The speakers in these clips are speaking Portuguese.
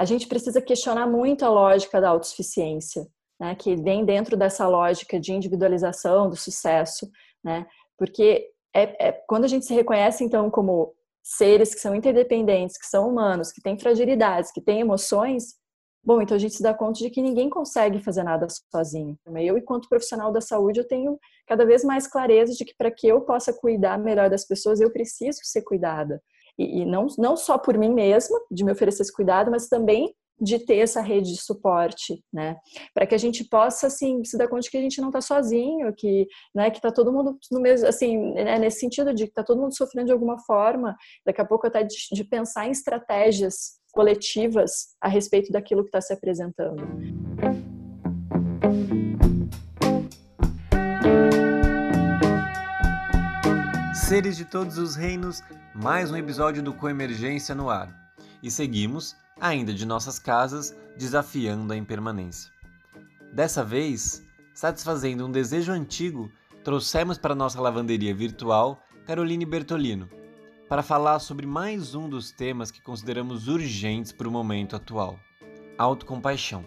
a gente precisa questionar muito a lógica da autossuficiência, né, que vem dentro dessa lógica de individualização do sucesso, né, porque é, é, quando a gente se reconhece, então, como seres que são interdependentes, que são humanos, que têm fragilidades, que têm emoções, bom, então a gente se dá conta de que ninguém consegue fazer nada sozinho. Eu, enquanto profissional da saúde, eu tenho cada vez mais clareza de que para que eu possa cuidar melhor das pessoas, eu preciso ser cuidada. E, e não, não só por mim mesma, de me oferecer esse cuidado, mas também de ter essa rede de suporte, né? Para que a gente possa, assim, se dar conta de que a gente não está sozinho, que, né, que está todo mundo no mesmo, assim, né, nesse sentido de que está todo mundo sofrendo de alguma forma, daqui a pouco até de, de pensar em estratégias coletivas a respeito daquilo que está se apresentando. Seres de todos os reinos, mais um episódio do Coemergência no ar. E seguimos ainda de nossas casas, desafiando a impermanência. Dessa vez, satisfazendo um desejo antigo, trouxemos para nossa lavanderia virtual Caroline Bertolino, para falar sobre mais um dos temas que consideramos urgentes para o momento atual: autocompaixão.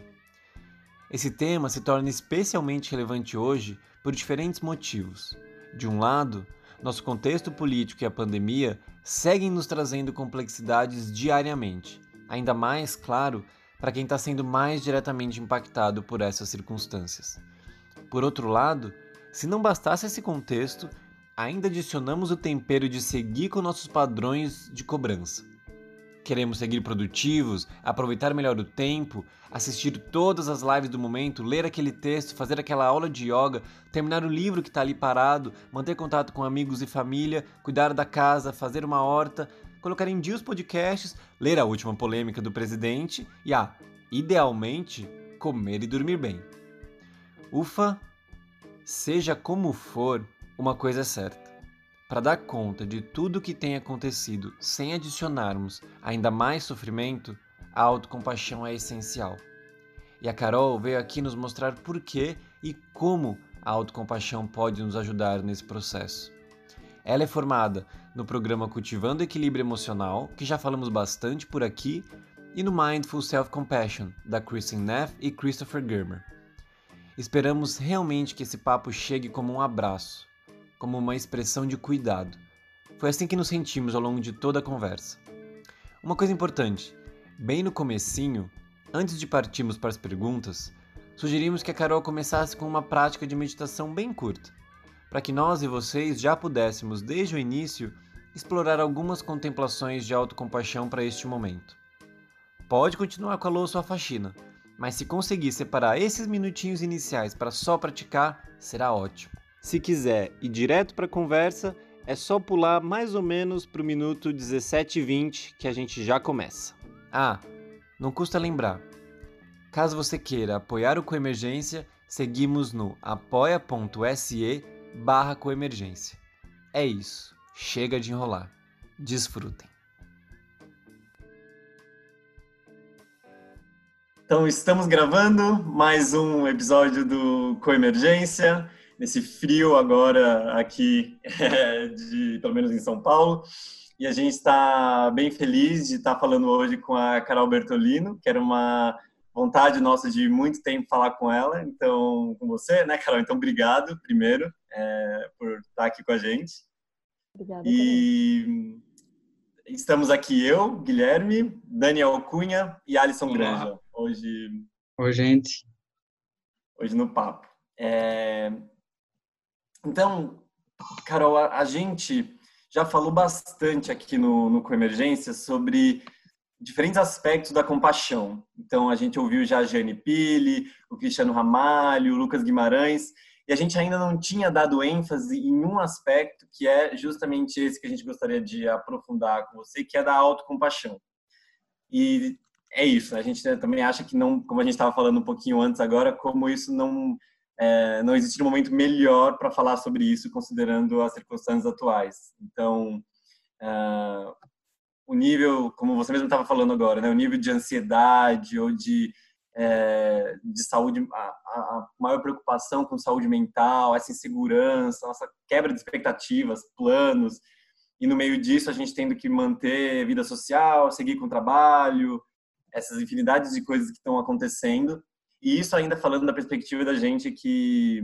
Esse tema se torna especialmente relevante hoje por diferentes motivos. De um lado, nosso contexto político e a pandemia seguem nos trazendo complexidades diariamente, ainda mais, claro, para quem está sendo mais diretamente impactado por essas circunstâncias. Por outro lado, se não bastasse esse contexto, ainda adicionamos o tempero de seguir com nossos padrões de cobrança. Queremos seguir produtivos, aproveitar melhor o tempo, assistir todas as lives do momento, ler aquele texto, fazer aquela aula de yoga, terminar o livro que está ali parado, manter contato com amigos e família, cuidar da casa, fazer uma horta, colocar em dia os podcasts, ler a última polêmica do presidente e, ah, idealmente, comer e dormir bem. Ufa, seja como for, uma coisa é certa. Para dar conta de tudo o que tem acontecido sem adicionarmos ainda mais sofrimento, a autocompaixão é essencial. E a Carol veio aqui nos mostrar por que e como a autocompaixão pode nos ajudar nesse processo. Ela é formada no programa Cultivando Equilíbrio Emocional, que já falamos bastante por aqui, e no Mindful Self-Compassion, da Kristen Neff e Christopher Germer. Esperamos realmente que esse papo chegue como um abraço, como uma expressão de cuidado. Foi assim que nos sentimos ao longo de toda a conversa. Uma coisa importante, bem no comecinho, antes de partirmos para as perguntas, sugerimos que a Carol começasse com uma prática de meditação bem curta para que nós e vocês já pudéssemos, desde o início, explorar algumas contemplações de autocompaixão para este momento. Pode continuar com a louça ou a faxina, mas se conseguir separar esses minutinhos iniciais para só praticar, será ótimo. Se quiser ir direto para a conversa, é só pular mais ou menos para o minuto 17 e 20 que a gente já começa. Ah, não custa lembrar. Caso você queira apoiar o Coemergência, seguimos no apoia.se barra coemergência. É isso. Chega de enrolar. Desfrutem. Então, estamos gravando mais um episódio do Coemergência, nesse frio agora aqui, de, pelo menos em São Paulo. E a gente está bem feliz de estar tá falando hoje com a Carol Bertolino, que era uma vontade nossa de muito tempo falar com ela, então com você, né, Carol? Então, obrigado primeiro é, por estar aqui com a gente. Obrigada. E também. estamos aqui eu, Guilherme, Daniel Cunha e Alisson Olá. Granja hoje. Oi, gente. Hoje no papo. É... Então, Carol, a, a gente já falou bastante aqui no, no Coemergência sobre diferentes aspectos da compaixão. Então, a gente ouviu já a Jane Pili, o Cristiano Ramalho, o Lucas Guimarães, e a gente ainda não tinha dado ênfase em um aspecto que é justamente esse que a gente gostaria de aprofundar com você, que é da autocompaixão. E é isso, a gente também acha que não, como a gente estava falando um pouquinho antes agora, como isso não é, não existe um momento melhor para falar sobre isso, considerando as circunstâncias atuais. Então, uh, o nível, como você mesmo estava falando agora, né, o nível de ansiedade ou de, é, de saúde, a, a, maior preocupação com saúde mental, essa insegurança, nossa quebra de expectativas, planos, e no meio disso a gente tendo que manter vida social, seguir com o trabalho, essas infinidades de coisas que estão acontecendo. E isso ainda falando da perspectiva da gente que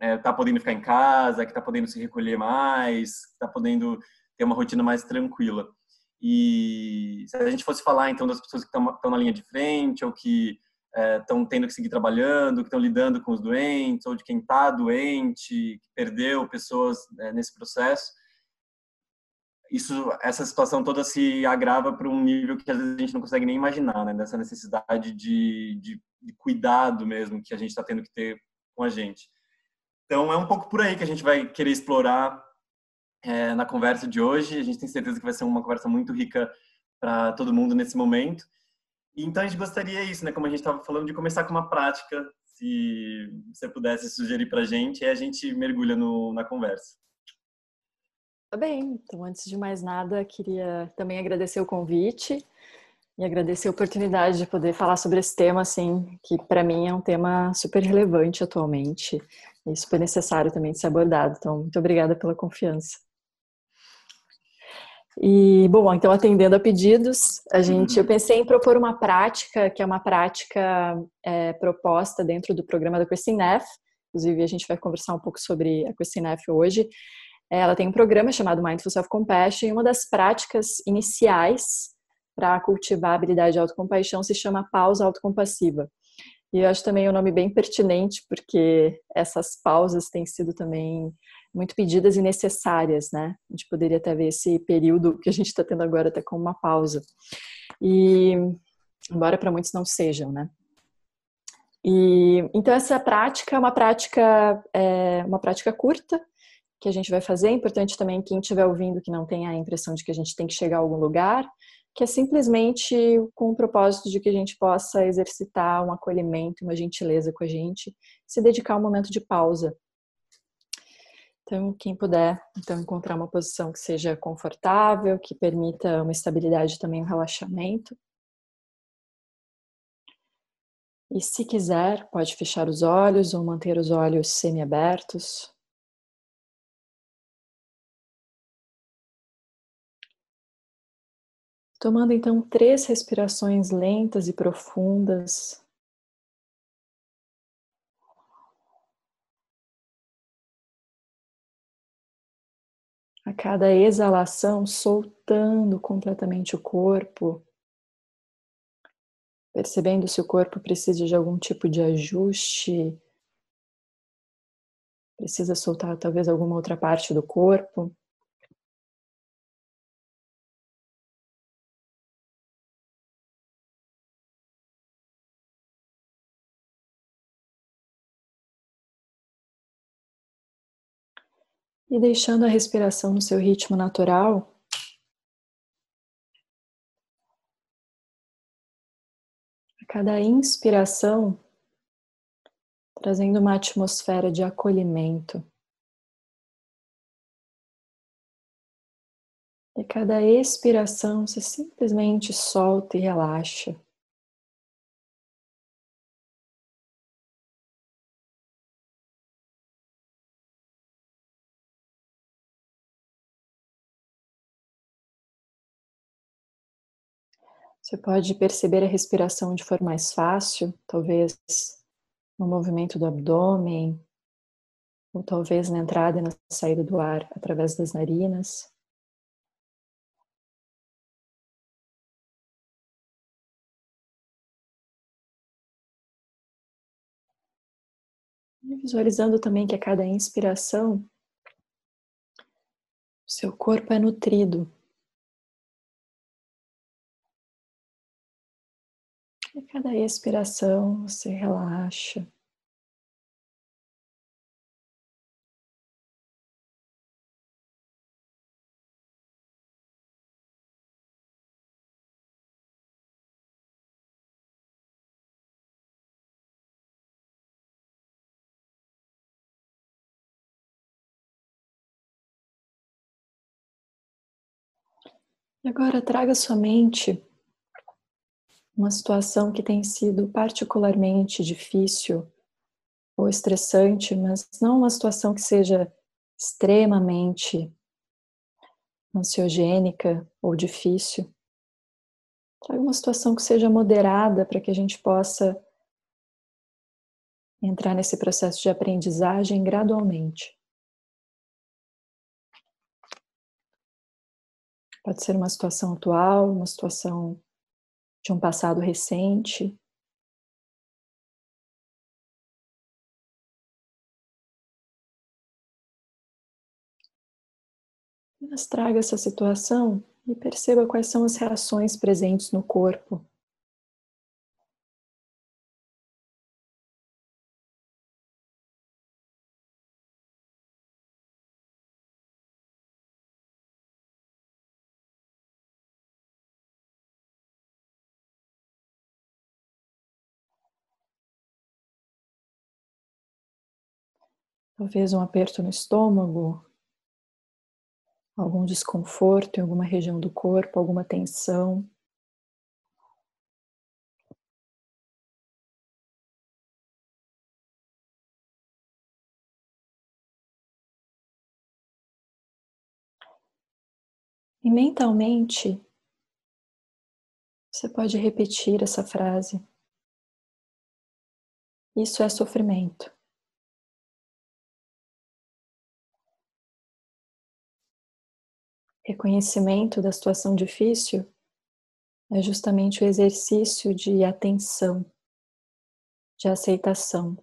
está é, podendo ficar em casa, que está podendo se recolher mais, está podendo ter uma rotina mais tranquila. E se a gente fosse falar então das pessoas que estão na linha de frente ou que estão é, tendo que seguir trabalhando, que estão lidando com os doentes, ou de quem está doente, que perdeu pessoas é, nesse processo, isso, essa situação toda se agrava para um nível que às vezes a gente não consegue nem imaginar, né? Dessa necessidade de, de, de cuidado mesmo que a gente está tendo que ter com a gente. Então é um pouco por aí que a gente vai querer explorar é, na conversa de hoje. A gente tem certeza que vai ser uma conversa muito rica para todo mundo nesse momento. E, então a gente gostaria isso, né? Como a gente estava falando, de começar com uma prática. Se você pudesse sugerir para a gente, aí a gente mergulha no, na conversa. Tá bem. Então, antes de mais nada, queria também agradecer o convite e agradecer a oportunidade de poder falar sobre esse tema, assim, que para mim é um tema super relevante atualmente e super necessário também de ser abordado. Então, muito obrigada pela confiança. E, bom, então, atendendo a pedidos, a gente, eu pensei em propor uma prática, que é uma prática é, proposta dentro do programa da Christine Neff, inclusive a gente vai conversar um pouco sobre a Christine Neff hoje. Ela tem um programa chamado Mindful Self-Compassion e uma das práticas iniciais para cultivar a habilidade de autocompaixão se chama pausa autocompassiva. E eu acho também um nome bem pertinente, porque essas pausas têm sido também muito pedidas e necessárias, né? A gente poderia até ver esse período que a gente está tendo agora até como uma pausa. E, embora para muitos não sejam, né? E, então essa prática é uma prática, é, uma prática curta, que a gente vai fazer. É importante também quem estiver ouvindo que não tenha a impressão de que a gente tem que chegar a algum lugar, que é simplesmente com o propósito de que a gente possa exercitar um acolhimento, uma gentileza com a gente, se dedicar a um momento de pausa. Então, quem puder, então encontrar uma posição que seja confortável, que permita uma estabilidade também, um relaxamento. E se quiser, pode fechar os olhos ou manter os olhos semiabertos. Tomando então três respirações lentas e profundas. A cada exalação, soltando completamente o corpo, percebendo se o corpo precisa de algum tipo de ajuste, precisa soltar talvez alguma outra parte do corpo. E deixando a respiração no seu ritmo natural, a cada inspiração, trazendo uma atmosfera de acolhimento. E cada expiração, você simplesmente solta e relaxa. Você pode perceber a respiração de forma mais fácil, talvez no movimento do abdômen, ou talvez na entrada e na saída do ar através das narinas. Visualizando também que a cada inspiração, o seu corpo é nutrido cada expiração você relaxa. Agora traga sua mente uma situação que tem sido particularmente difícil ou estressante, mas não uma situação que seja extremamente ansiogênica ou difícil. Traga uma situação que seja moderada para que a gente possa entrar nesse processo de aprendizagem gradualmente. Pode ser uma situação atual, uma situação de um passado recente. Mas traga essa situação e perceba quais são as reações presentes no corpo. Talvez um aperto no estômago, algum desconforto em alguma região do corpo, alguma tensão. E mentalmente, você pode repetir essa frase. Isso é sofrimento. Reconhecimento da situação difícil é justamente o exercício de atenção, de aceitação,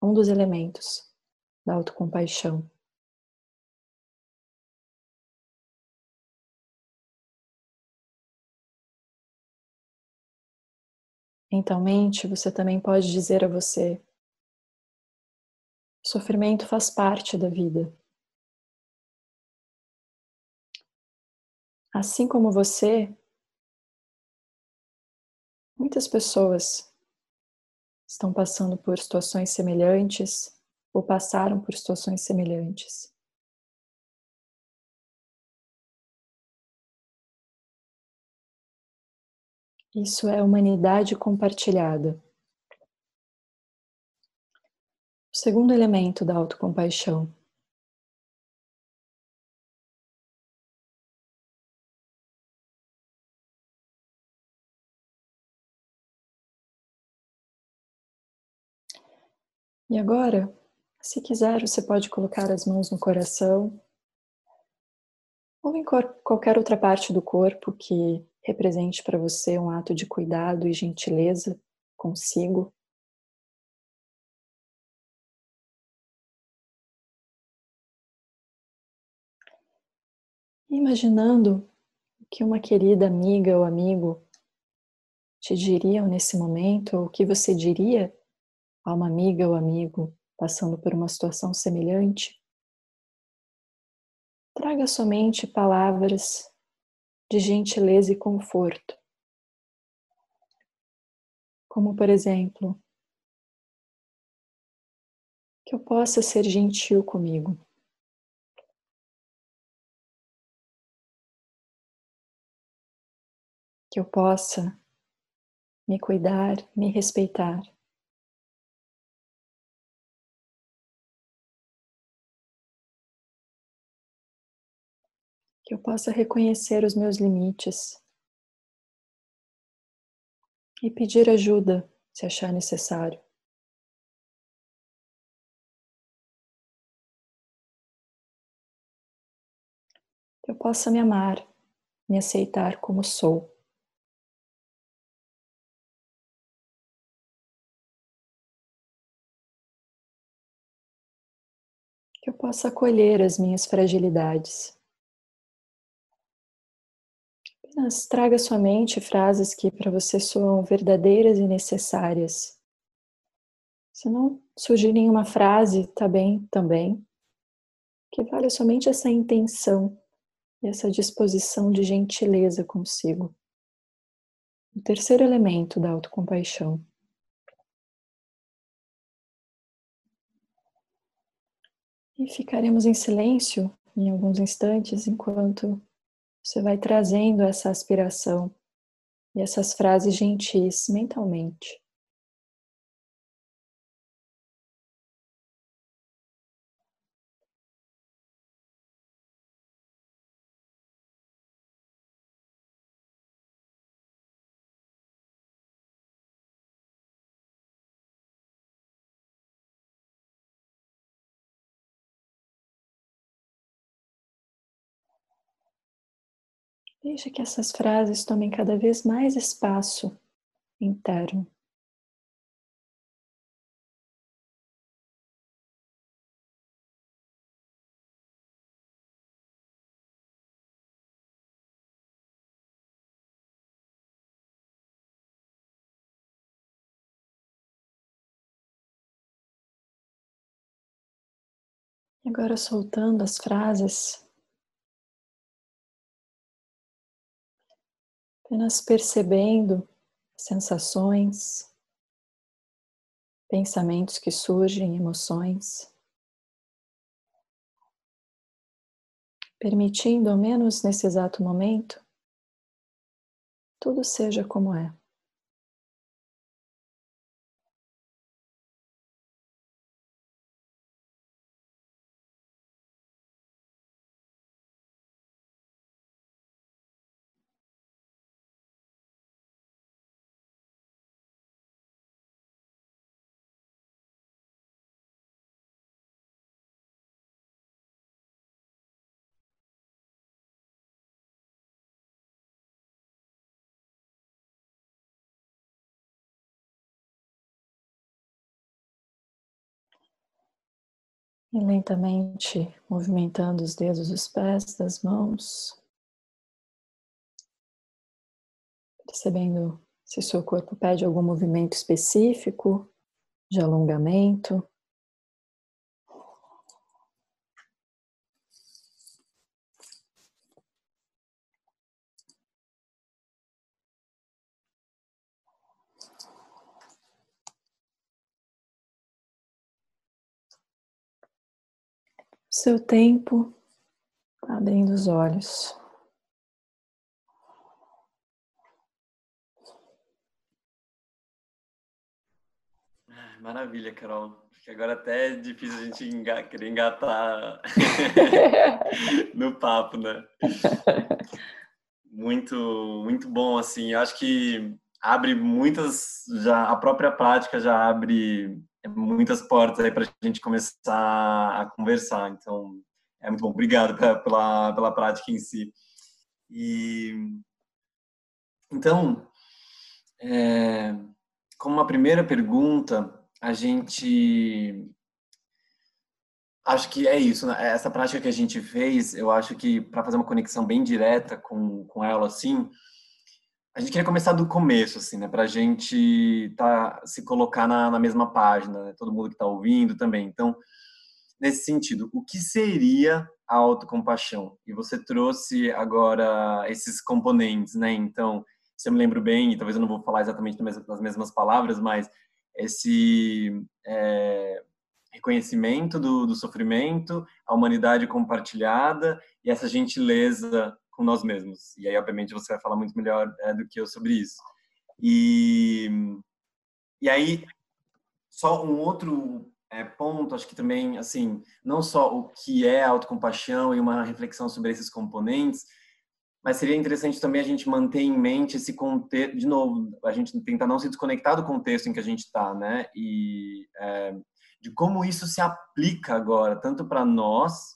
um dos elementos da autocompaixão. Mentalmente, você também pode dizer a você: sofrimento faz parte da vida. Assim como você, muitas pessoas estão passando por situações semelhantes ou passaram por situações semelhantes. Isso é humanidade compartilhada. O segundo elemento da autocompaixão E agora, se quiser, você pode colocar as mãos no coração ou em qualquer outra parte do corpo que represente para você um ato de cuidado e gentileza consigo. Imaginando o que uma querida amiga ou amigo te diriam nesse momento, ou o que você diria a uma amiga ou amigo passando por uma situação semelhante, traga somente palavras de gentileza e conforto. Como, por exemplo, que eu possa ser gentil comigo. Que eu possa me cuidar, me respeitar. Que eu possa reconhecer os meus limites e pedir ajuda se achar necessário. Que eu possa me amar, me aceitar como sou. Que eu possa acolher as minhas fragilidades. Apenas traga à sua mente frases que para você soam verdadeiras e necessárias. Se não surgir nenhuma frase, tá bem também. Que vale somente essa intenção e essa disposição de gentileza consigo. O terceiro elemento da autocompaixão. E ficaremos em silêncio em alguns instantes enquanto você vai trazendo essa aspiração e essas frases gentis mentalmente. Deixa que essas frases tomem cada vez mais espaço interno. Agora soltando as frases, apenas percebendo sensações, pensamentos que surgem, emoções, permitindo, ao menos nesse exato momento, tudo seja como é. E lentamente movimentando os dedos dos pés, das mãos, percebendo se seu corpo pede algum movimento específico de alongamento. Seu tempo, abrindo os olhos. Maravilha, Carol. Porque agora até é difícil a gente enga querer engatar no papo, né? Muito, muito bom, assim. Eu acho que abre muitas, já a própria prática já abre muitas portas aí para a gente começar a conversar. Então, é muito bom. Obrigado pela, pela prática em si. E então, é, como uma primeira pergunta, a gente acho que é isso, né? essa prática que a gente fez, eu acho que para fazer uma conexão bem direta com, com ela, assim, a gente queria começar do começo, assim, né? Para a gente tá, se colocar na, na mesma página, né? todo mundo que está ouvindo também. Então, nesse sentido, o que seria a autocompaixão? E você trouxe agora esses componentes, né? Então, se eu me lembro bem, e talvez eu não vou falar exatamente nas mesmas palavras, mas esse é, reconhecimento do, do sofrimento, a humanidade compartilhada e essa gentileza com nós mesmos. E aí, obviamente, você vai falar muito melhor é, do que eu sobre isso. E, e aí, só um outro é, ponto, acho que também, assim, não só o que é autocompaixão e uma reflexão sobre esses componentes, mas seria interessante também a gente manter em mente esse contexto, de novo, a gente tentar não se desconectar do contexto em que a gente está, né? E é, de como isso se aplica agora, tanto para nós,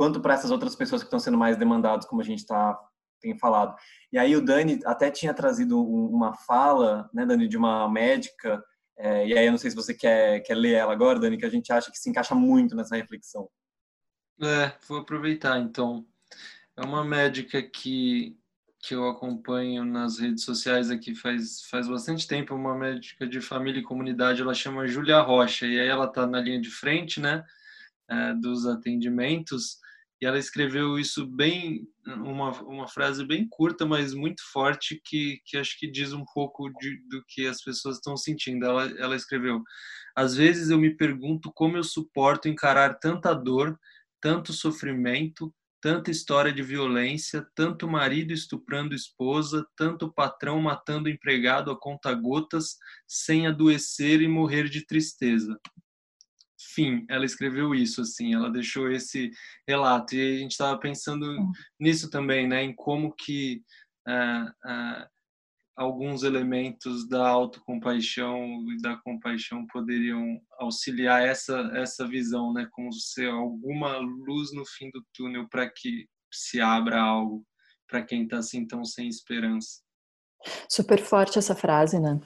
quanto para essas outras pessoas que estão sendo mais demandadas, como a gente tá, tem falado. E aí o Dani até tinha trazido uma fala, né, Dani, de uma médica, é, e aí eu não sei se você quer, quer ler ela agora, Dani, que a gente acha que se encaixa muito nessa reflexão. É, vou aproveitar então. É uma médica que, que eu acompanho nas redes sociais aqui faz, faz bastante tempo, uma médica de família e comunidade, ela chama Júlia Rocha, e aí ela está na linha de frente, né, é, dos atendimentos, e ela escreveu isso bem uma, uma frase bem curta mas muito forte que, que acho que diz um pouco de, do que as pessoas estão sentindo. Ela, ela escreveu às vezes eu me pergunto como eu suporto encarar tanta dor tanto sofrimento tanta história de violência tanto marido estuprando esposa tanto patrão matando empregado a conta gotas sem adoecer e morrer de tristeza fim, ela escreveu isso, assim, ela deixou esse relato. E a gente estava pensando hum. nisso também, né, em como que uh, uh, alguns elementos da autocompaixão e da compaixão poderiam auxiliar essa essa visão, né, como ser alguma luz no fim do túnel para que se abra algo para quem está assim tão sem esperança. Super forte essa frase, né?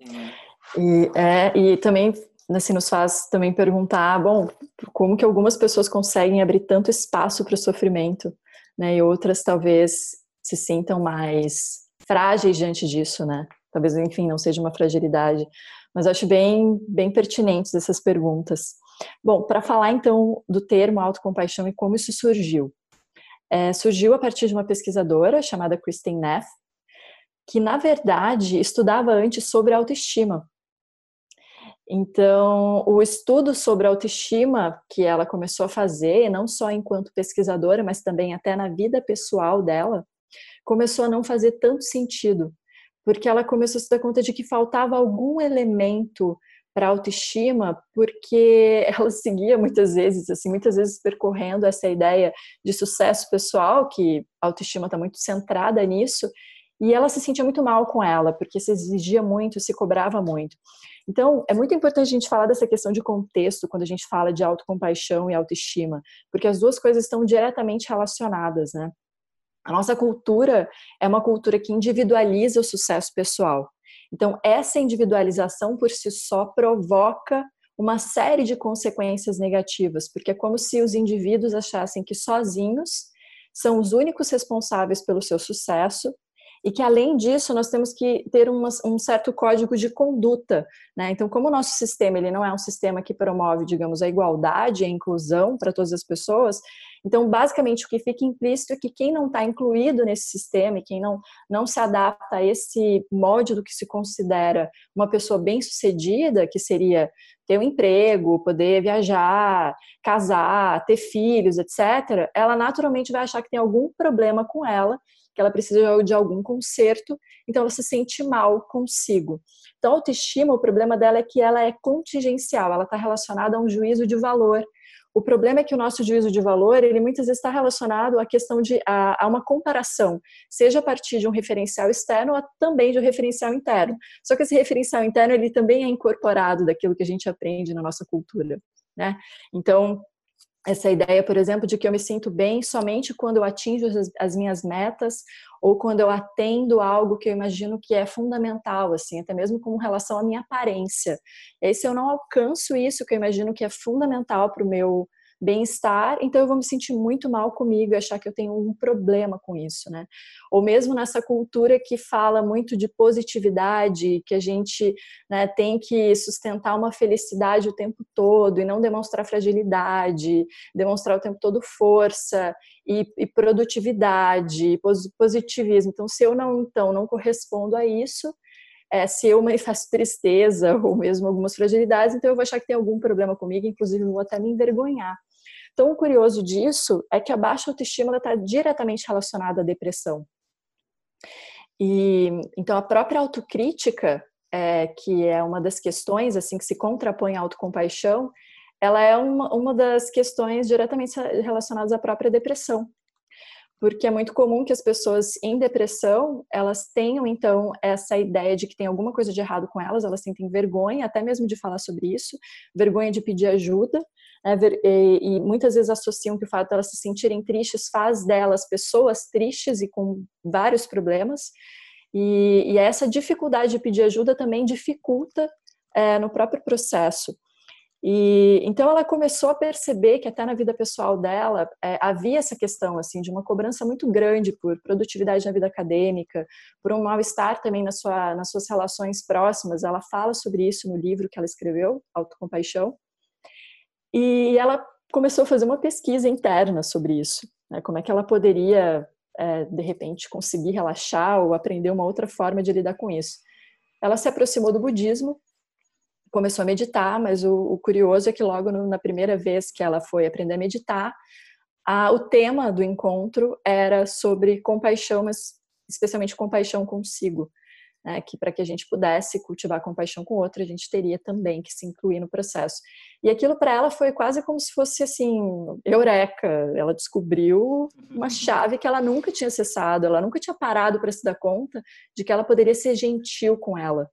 Uhum. E, é, e também assim, nos faz também perguntar, bom, como que algumas pessoas conseguem abrir tanto espaço para o sofrimento, né? E outras talvez se sintam mais frágeis diante disso, né? Talvez, enfim, não seja uma fragilidade, mas acho bem, bem pertinentes essas perguntas. Bom, para falar então do termo autocompaixão e como isso surgiu. É, surgiu a partir de uma pesquisadora chamada Christine Neff, que na verdade estudava antes sobre autoestima. Então, o estudo sobre autoestima que ela começou a fazer, não só enquanto pesquisadora, mas também até na vida pessoal dela, começou a não fazer tanto sentido, porque ela começou a se dar conta de que faltava algum elemento para autoestima, porque ela seguia muitas vezes, assim, muitas vezes percorrendo essa ideia de sucesso pessoal, que a autoestima está muito centrada nisso, e ela se sentia muito mal com ela, porque se exigia muito, se cobrava muito. Então, é muito importante a gente falar dessa questão de contexto quando a gente fala de autocompaixão e autoestima, porque as duas coisas estão diretamente relacionadas, né? A nossa cultura é uma cultura que individualiza o sucesso pessoal. Então, essa individualização por si só provoca uma série de consequências negativas, porque é como se os indivíduos achassem que sozinhos são os únicos responsáveis pelo seu sucesso e que além disso nós temos que ter uma, um certo código de conduta, né? Então, como o nosso sistema ele não é um sistema que promove, digamos, a igualdade, a inclusão para todas as pessoas, então basicamente o que fica implícito é que quem não está incluído nesse sistema e quem não não se adapta a esse molde do que se considera uma pessoa bem sucedida, que seria ter um emprego, poder viajar, casar, ter filhos, etc., ela naturalmente vai achar que tem algum problema com ela que ela precisa de algum conserto, então ela se sente mal consigo. Então, a autoestima, o problema dela é que ela é contingencial, ela está relacionada a um juízo de valor. O problema é que o nosso juízo de valor, ele muitas vezes está relacionado à questão de a, a, uma comparação, seja a partir de um referencial externo ou também de um referencial interno. Só que esse referencial interno, ele também é incorporado daquilo que a gente aprende na nossa cultura, né? Então, essa ideia, por exemplo, de que eu me sinto bem somente quando eu atinjo as, as, minhas metas ou quando eu atendo algo que eu imagino que é fundamental, assim, até mesmo com relação à minha aparência. E aí, se eu não alcanço isso que eu imagino que é fundamental para o meu bem-estar, então eu vou me sentir muito mal comigo e achar que eu tenho um problema com isso, né? Ou mesmo nessa cultura que fala muito de positividade, que a gente né, tem que sustentar uma felicidade o tempo todo e não demonstrar fragilidade, demonstrar o tempo todo força e, e produtividade, positivismo. Então, se eu não então não correspondo a isso, é, se eu manifesto tristeza ou mesmo algumas fragilidades, então eu vou achar que tem algum problema comigo, inclusive vou até me envergonhar. Então, o curioso disso é que a baixa autoestima está diretamente relacionada à depressão. E então a própria autocrítica, é, que é uma das questões assim que se contrapõe à autocompaixão, ela é uma, uma das questões diretamente relacionadas à própria depressão porque é muito comum que as pessoas em depressão elas tenham então essa ideia de que tem alguma coisa de errado com elas, elas sentem vergonha até mesmo de falar sobre isso, vergonha de pedir ajuda, né, e, muitas vezes associam que o fato de elas se sentirem tristes faz delas pessoas tristes e com vários problemas, e, e essa dificuldade de pedir ajuda também dificulta é, no próprio processo. E então ela começou a perceber que até na vida pessoal dela é, havia essa questão assim de uma cobrança muito grande por produtividade na vida acadêmica, por um mal-estar também na sua, nas suas relações próximas. Ela fala sobre isso no livro que ela escreveu, Autocompaixão. E ela começou a fazer uma pesquisa interna sobre isso, né? como é que ela poderia é, de repente conseguir relaxar ou aprender uma outra forma de lidar com isso. Ela se aproximou do budismo começou a meditar, mas o, o curioso é que logo no, na primeira vez que ela foi aprender a meditar, a, o tema do encontro era sobre compaixão, mas especialmente compaixão consigo. Né, que para que a gente pudesse cultivar compaixão com outro, a gente teria também que se incluir no processo. E aquilo para ela foi quase como se fosse assim, eureka. Ela descobriu uma uhum. chave que ela nunca tinha acessado, ela nunca tinha parado para se dar conta de que ela poderia ser gentil com ela.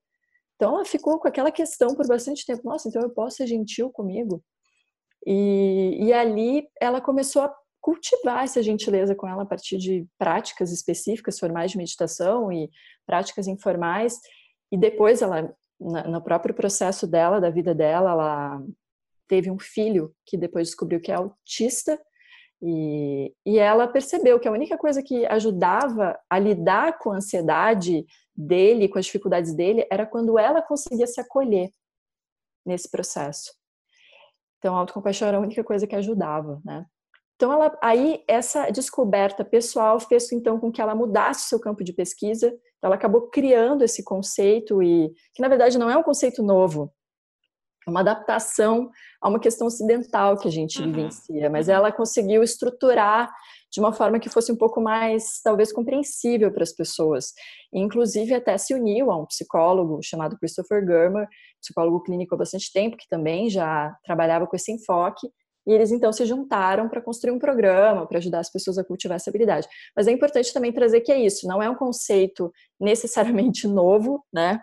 Então ela ficou com aquela questão por bastante tempo. Nossa, então eu posso ser gentil comigo? E, e ali ela começou a cultivar essa gentileza com ela a partir de práticas específicas, formais de meditação e práticas informais. E depois ela, no próprio processo dela, da vida dela, ela teve um filho que depois descobriu que é autista. E, e ela percebeu que a única coisa que ajudava a lidar com a ansiedade dele, com as dificuldades dele, era quando ela conseguia se acolher nesse processo. Então, a autocompaixão era a única coisa que ajudava, né? Então, ela, aí essa descoberta pessoal fez então com que ela mudasse seu campo de pesquisa. Então, ela acabou criando esse conceito e que na verdade não é um conceito novo, é uma adaptação a uma questão ocidental que a gente uhum. vivencia, mas uhum. ela conseguiu estruturar de uma forma que fosse um pouco mais, talvez, compreensível para as pessoas. E, inclusive, até se uniu a um psicólogo chamado Christopher Germer, psicólogo clínico há bastante tempo, que também já trabalhava com esse enfoque, e eles então se juntaram para construir um programa para ajudar as pessoas a cultivar essa habilidade. Mas é importante também trazer que é isso, não é um conceito necessariamente novo, né?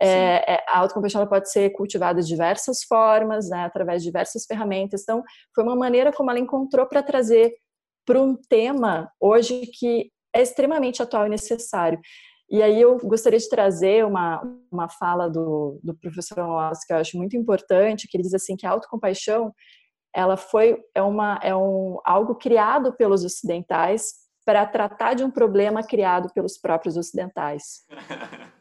É, é, a autocompaixão pode ser cultivada de diversas formas, né, através de diversas ferramentas. Então, foi uma maneira como ela encontrou para trazer para um tema hoje que é extremamente atual e necessário. E aí eu gostaria de trazer uma, uma fala do, do professor Wallace que eu acho muito importante, que ele diz assim que a autocompaixão ela foi é uma é um algo criado pelos ocidentais para tratar de um problema criado pelos próprios ocidentais.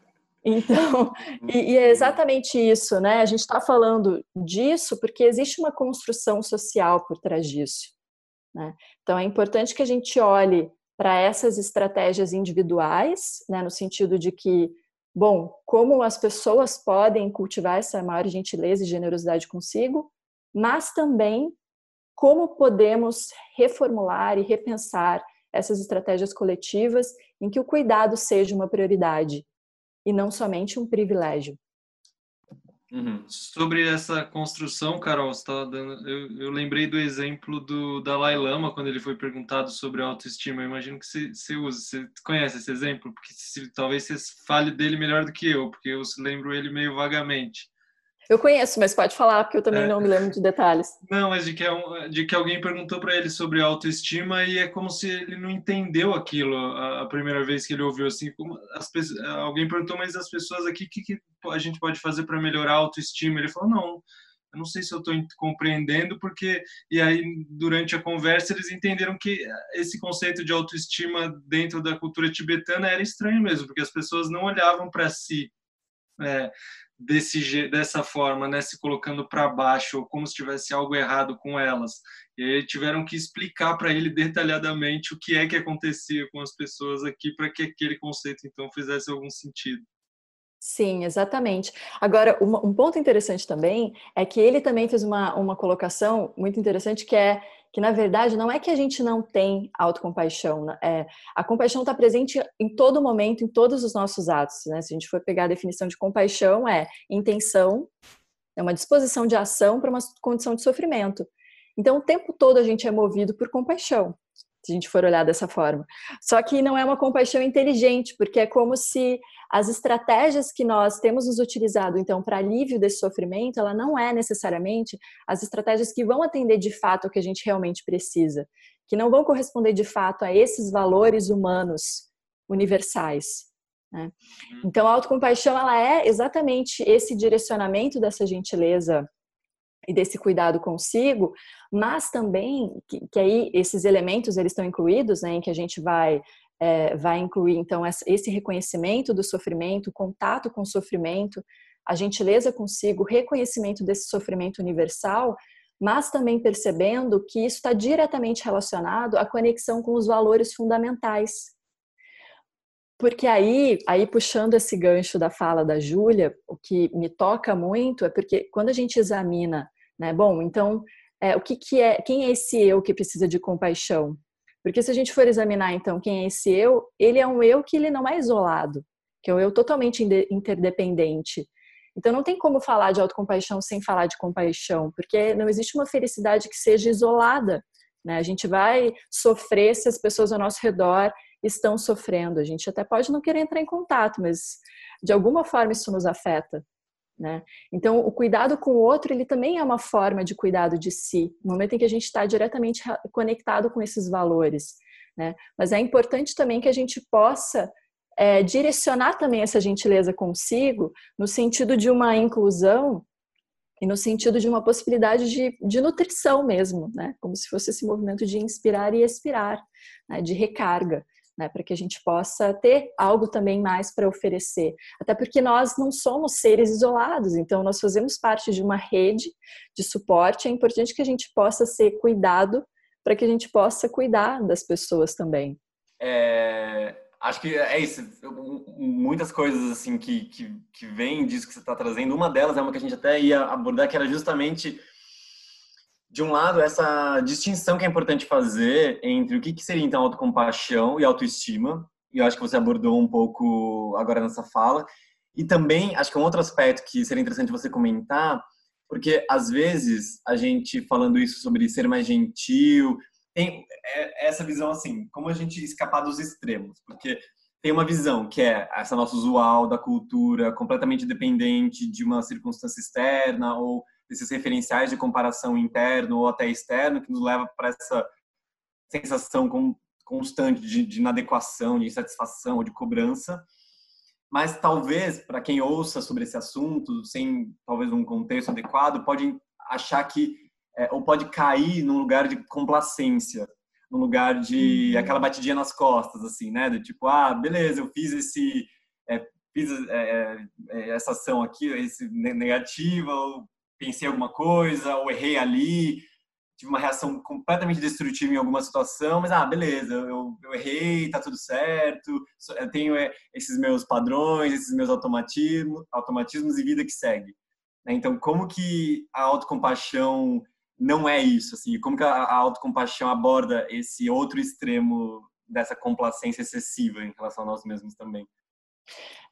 Então, e, e, é exatamente isso, né? A gente está falando disso porque existe uma construção social por trás disso. Né? Então, é importante que a gente olhe para essas estratégias individuais, né, no sentido de que, bom, como as pessoas podem cultivar essa maior gentileza e generosidade consigo, mas também como podemos reformular e repensar essas estratégias coletivas em que o cuidado seja uma prioridade e não somente um privilégio. Uhum. Sobre essa construção, Carol, dando, eu, eu, lembrei do exemplo do Dalai Lama quando ele foi perguntado sobre autoestima. Eu imagino que você, você usa, você conhece esse exemplo, porque se, talvez você fale dele melhor do que eu, porque eu lembro ele meio vagamente. Eu conheço, mas pode falar, porque eu também é. não me lembro de detalhes. Não, mas de que, é de que alguém perguntou para ele sobre autoestima e é como se ele não entendeu aquilo a, a primeira vez que ele ouviu. Assim, como as, alguém perguntou, mas as pessoas aqui, o que, que a gente pode fazer para melhorar a autoestima? Ele falou, não, eu não sei se eu estou compreendendo, porque. E aí, durante a conversa, eles entenderam que esse conceito de autoestima dentro da cultura tibetana era estranho mesmo, porque as pessoas não olhavam para si. É, desse dessa forma, né, se colocando para baixo, ou como se tivesse algo errado com elas. E aí tiveram que explicar para ele detalhadamente o que é que acontecia com as pessoas aqui para que aquele conceito então fizesse algum sentido. Sim, exatamente. Agora, um, ponto interessante também é que ele também fez uma, uma colocação muito interessante que é que na verdade não é que a gente não tem autocompaixão, né? é, a compaixão está presente em todo momento, em todos os nossos atos. Né? Se a gente for pegar a definição de compaixão, é intenção, é uma disposição de ação para uma condição de sofrimento. Então, o tempo todo a gente é movido por compaixão, se a gente for olhar dessa forma. Só que não é uma compaixão inteligente, porque é como se as estratégias que nós temos nos utilizado, então, para alívio desse sofrimento, ela não é necessariamente as estratégias que vão atender de fato o que a gente realmente precisa, que não vão corresponder de fato a esses valores humanos universais. Né? Uhum. Então, a autocompaixão, ela é exatamente esse direcionamento dessa gentileza e desse cuidado consigo, mas também que, que aí esses elementos eles estão incluídos, né, em que a gente vai é, vai incluir então esse reconhecimento do sofrimento, contato com o sofrimento, a gentileza consigo, reconhecimento desse sofrimento universal, mas também percebendo que isso está diretamente relacionado à conexão com os valores fundamentais. Porque aí, aí puxando esse gancho da fala da Júlia, o que me toca muito é porque quando a gente examina, né, bom, então é, o que, que é, quem é esse eu que precisa de compaixão? Porque se a gente for examinar então quem é esse eu, ele é um eu que ele não é isolado, que é um eu totalmente interdependente. Então não tem como falar de autocompaixão sem falar de compaixão, porque não existe uma felicidade que seja isolada. Né? A gente vai sofrer se as pessoas ao nosso redor estão sofrendo. A gente até pode não querer entrar em contato, mas de alguma forma isso nos afeta. Né? Então, o cuidado com o outro, ele também é uma forma de cuidado de si, no momento em que a gente está diretamente conectado com esses valores. Né? Mas é importante também que a gente possa é, direcionar também essa gentileza consigo no sentido de uma inclusão e no sentido de uma possibilidade de, de nutrição mesmo, né? como se fosse esse movimento de inspirar e expirar, né? de recarga né, para que a gente possa ter algo também mais para oferecer. Até porque nós não somos seres isolados, então nós fazemos parte de uma rede de suporte. É importante que a gente possa ser cuidado para que a gente possa cuidar das pessoas também. É, acho que é isso. Muitas coisas assim que, que, que vêm disso que você está trazendo. Uma delas é uma que a gente até ia abordar, que era justamente de um lado, essa distinção que é importante fazer entre o que, seria então autocompaixão e autoestima, e eu acho que você abordou um pouco agora nessa fala, e também acho que é um outro aspecto que seria interessante você comentar, porque às vezes a gente falando isso sobre ser mais gentil, tem é, essa visão assim, como a gente escapar dos extremos, porque tem uma visão que é essa nossa usual da cultura, completamente dependente de uma circunstância externa ou desses referenciais de comparação interno ou até externo que nos leva para essa sensação constante de, de inadequação, de insatisfação ou de cobrança. Mas talvez, para quem ouça sobre esse assunto, sem talvez um contexto adequado, pode achar que, é, ou pode cair num lugar de complacência, num lugar de uhum. aquela batidinha nas costas, assim, né? Do tipo, ah, beleza, eu fiz esse. É, fiz é, é essa ação aqui, esse negativa, ou pensei alguma coisa, ou errei ali, tive uma reação completamente destrutiva em alguma situação, mas ah, beleza, eu, eu errei, tá tudo certo, eu tenho é, esses meus padrões, esses meus automatismos, automatismos e vida que segue. Né? Então, como que a autocompaixão não é isso, assim, como que a autocompaixão aborda esse outro extremo dessa complacência excessiva em relação a nós mesmos também?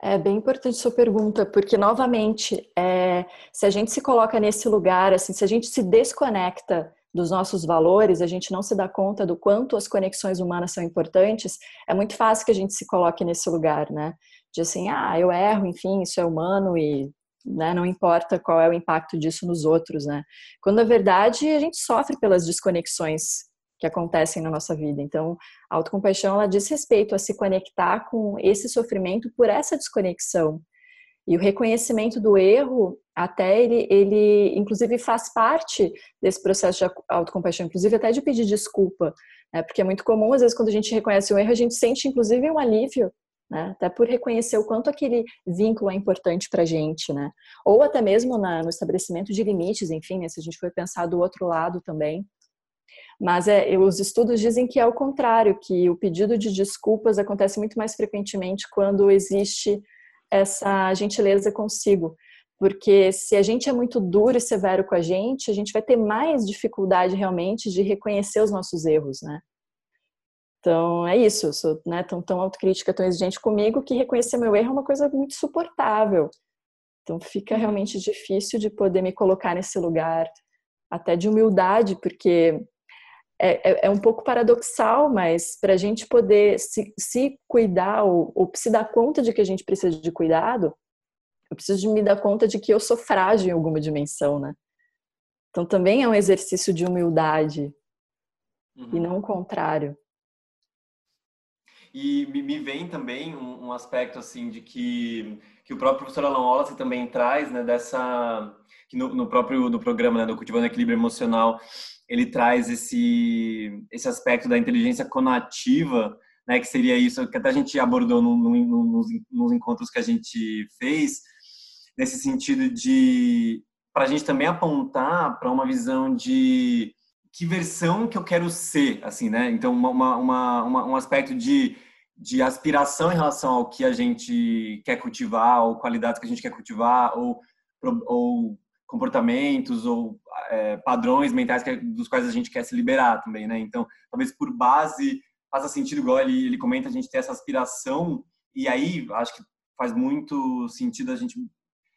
É bem importante sua pergunta, porque novamente, é, se a gente se coloca nesse lugar, assim, se a gente se desconecta dos nossos valores, a gente não se dá conta do quanto as conexões humanas são importantes, é muito fácil que a gente se coloque nesse lugar, né? De assim, ah, eu erro, enfim, isso é humano e né, não importa qual é o impacto disso nos outros, né? Quando na verdade a gente sofre pelas desconexões que acontecem na nossa vida. Então, a autocompaixão ela diz respeito a se conectar com esse sofrimento por essa desconexão. E o reconhecimento do erro, até ele, ele inclusive faz parte desse processo de autocompaixão, inclusive até de pedir desculpa, né? Porque é muito comum, às vezes, quando a gente reconhece um erro, a gente sente inclusive um alívio né? Até por reconhecer o quanto aquele vínculo é importante para a gente, né? Ou até mesmo na, no estabelecimento de limites, enfim, né? se a gente for pensar do outro lado também, mas é, os estudos dizem que é o contrário, que o pedido de desculpas acontece muito mais frequentemente quando existe essa gentileza consigo. Porque se a gente é muito duro e severo com a gente, a gente vai ter mais dificuldade realmente de reconhecer os nossos erros, né? Então, é isso, eu sou né, tão, tão autocrítica, tão exigente comigo, que reconhecer meu erro é uma coisa muito suportável. Então, fica realmente difícil de poder me colocar nesse lugar, até de humildade, porque é, é, é, um pouco paradoxal, mas para a gente poder se, se cuidar ou, ou, se dar conta de que a gente precisa de cuidado, eu preciso de me dar conta de que eu sou frágil em alguma dimensão, né? Então também é um exercício de humildade uhum. e não o contrário. E me vem também um, um, aspecto assim de que, que o próprio professor Alan Wallace também traz, né, dessa que no, no próprio do programa, né, do cultivando equilíbrio emocional, ele traz esse, esse aspecto da inteligência conativa, né, que seria isso que até a gente abordou no, no, nos, nos encontros que a gente fez, nesse sentido de para a gente também apontar para uma visão de que versão que eu quero ser, assim, né? Então, uma, uma, uma, um aspecto de, de aspiração em relação ao que a gente quer cultivar, ou qualidades que a gente quer cultivar, ou, ou comportamentos, ou é, padrões mentais que, dos quais a gente quer se liberar também, né? Então, talvez por base faça sentido, igual ele, ele comenta, a gente ter essa aspiração, e aí acho que faz muito sentido a gente,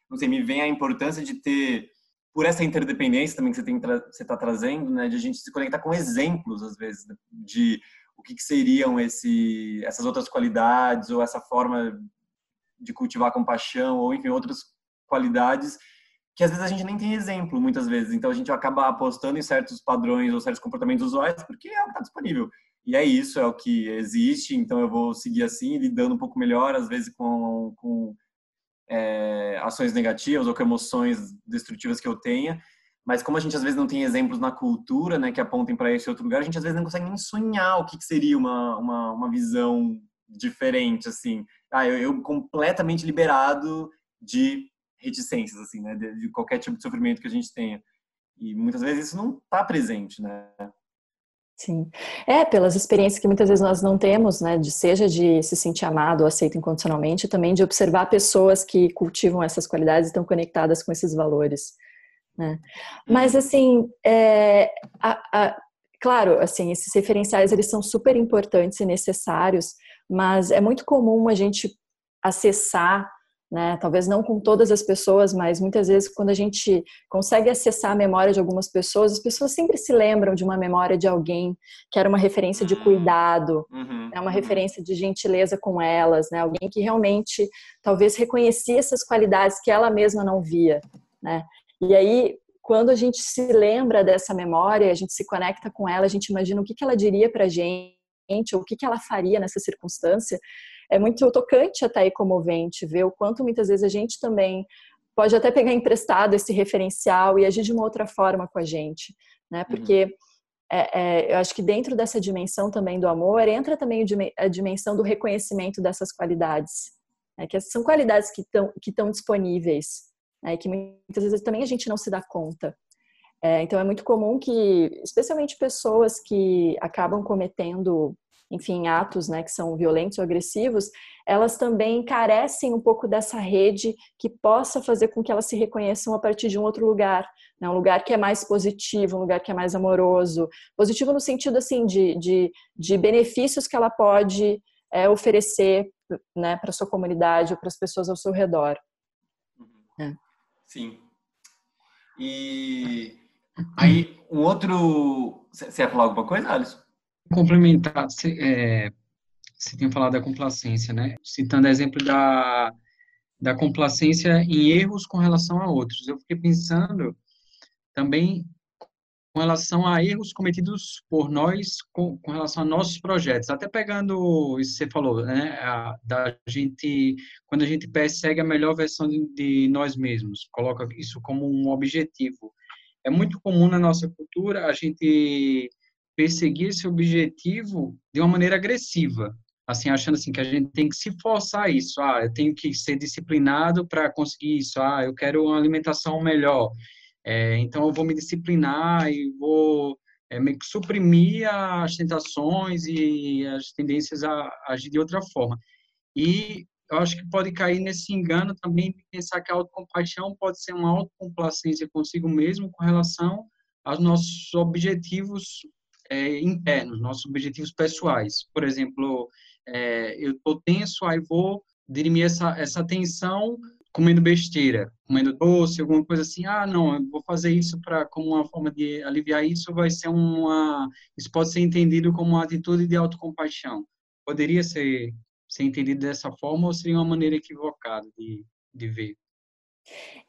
não sei, me vem a importância de ter, por essa interdependência também que você está trazendo, né, de a gente se conectar com exemplos, às vezes, de o que, que seriam esse, essas outras qualidades, ou essa forma de cultivar compaixão, ou enfim, outros qualidades que às vezes a gente nem tem exemplo, muitas vezes. Então a gente acaba apostando em certos padrões ou certos comportamentos usuais porque é o que está disponível. E é isso, é o que existe, então eu vou seguir assim, lidando um pouco melhor, às vezes com, com é, ações negativas ou com emoções destrutivas que eu tenha. Mas como a gente às vezes não tem exemplos na cultura, né, que apontem para esse outro lugar, a gente às vezes não consegue nem sonhar o que, que seria uma, uma, uma, visão diferente, assim. Ah, eu, eu completamente liberado de reticências, assim, né, de, de, qualquer tipo de sofrimento que a gente tenha. E muitas vezes isso não está presente, né? Sim. É, pelas experiências que muitas vezes nós não temos, né, de seja de se sentir amado ou aceito incondicionalmente, também de observar pessoas que cultivam essas qualidades e estão conectadas com esses valores, né? Mas, uhum. assim, é, a, a, claro, assim, esses referenciais, eles são super importantes e necessários, mas é muito comum a gente acessar né? Talvez não com todas as pessoas, mas muitas vezes quando a gente consegue acessar a memória de algumas pessoas, as pessoas sempre se lembram de uma memória de alguém que era uma referência de hum. cuidado, uhum, né? uma uhum. referência de gentileza com elas, né? Alguém que realmente talvez reconhecia essas qualidades que ela mesma não via, né? E aí quando a gente se lembra dessa memória, a gente se conecta com ela, a gente imagina o que, que ela diria para gente, ou o que, que ela faria nessa circunstância é muito tocante até e comovente ver o quanto muitas vezes a gente também pode até pegar emprestado esse referencial e agir de uma outra forma com a gente, né? Uhum. Porque uhum. é, é, eu acho que dentro dessa dimensão também do amor entra também a dimensão do reconhecimento dessas qualidades, né? que são qualidades que estão que estão disponíveis, né? que muitas vezes também a gente não se dá conta. É, então é muito comum que, especialmente pessoas que acabam cometendo enfim, atos né, que são violentos ou agressivos, elas também carecem um pouco dessa rede que possa fazer com que elas se reconheçam a partir de um outro lugar, né, um lugar que é mais positivo, um lugar que é mais amoroso, positivo no sentido assim de, de, de benefícios que ela pode é, oferecer né, para sua comunidade ou para as pessoas ao seu redor. Uhum. É. Sim. E aí, um outro. Você ia falar alguma coisa, Alisson? Complementar, você, é, você tem falado da complacência, né? Citando exemplo da, da complacência em erros com relação a outros. Eu fiquei pensando também com relação a erros cometidos por nós com, com relação a nossos projetos. Até pegando isso que você falou, né? A, da gente, quando a gente persegue a melhor versão de, de nós mesmos, coloca isso como um objetivo. É muito comum na nossa cultura a gente perseguir esse objetivo de uma maneira agressiva, assim, achando assim que a gente tem que se forçar a isso. Ah, eu tenho que ser disciplinado para conseguir isso. Ah, eu quero uma alimentação melhor. É, então eu vou me disciplinar e vou é, meio que suprimir as tentações e as tendências a, agir de outra forma. E eu acho que pode cair nesse engano também de pensar que a autocompaixão pode ser uma autocomplacência consigo mesmo com relação aos nossos objetivos é, internos, nossos objetivos pessoais. Por exemplo, é, eu estou tenso, aí vou dirimir essa, essa tensão comendo besteira, comendo doce, alguma coisa assim. Ah, não, eu vou fazer isso para como uma forma de aliviar isso, vai ser uma, isso pode ser entendido como uma atitude de autocompaixão. Poderia ser ser entendido dessa forma ou seria uma maneira equivocada de, de ver?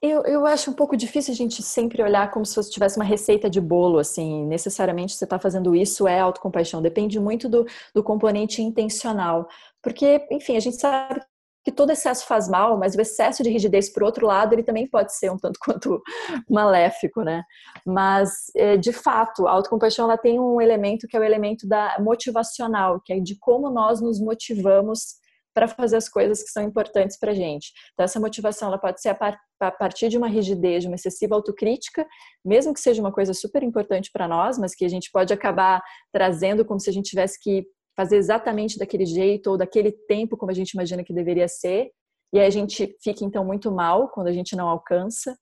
Eu, eu acho um pouco difícil a gente sempre olhar como se fosse tivesse uma receita de bolo, assim, necessariamente você está fazendo isso é autocompaixão, depende muito do, do componente intencional, porque, enfim, a gente sabe que todo excesso faz mal, mas o excesso de rigidez, por outro lado, ele também pode ser um tanto quanto maléfico, né? Mas, é, de fato, a autocompaixão ela tem um elemento que é o elemento da motivacional, que é de como nós nos motivamos para fazer as coisas que são importantes para a gente. Então, essa motivação ela pode ser a, par a, partir de uma rigidez, de uma excessiva autocrítica, mesmo que seja uma coisa super importante para nós, mas que a gente pode acabar trazendo como se a gente tivesse que fazer exatamente daquele jeito ou daquele tempo como a gente imagina que deveria ser. E aí a gente fica então muito mal quando a gente não alcança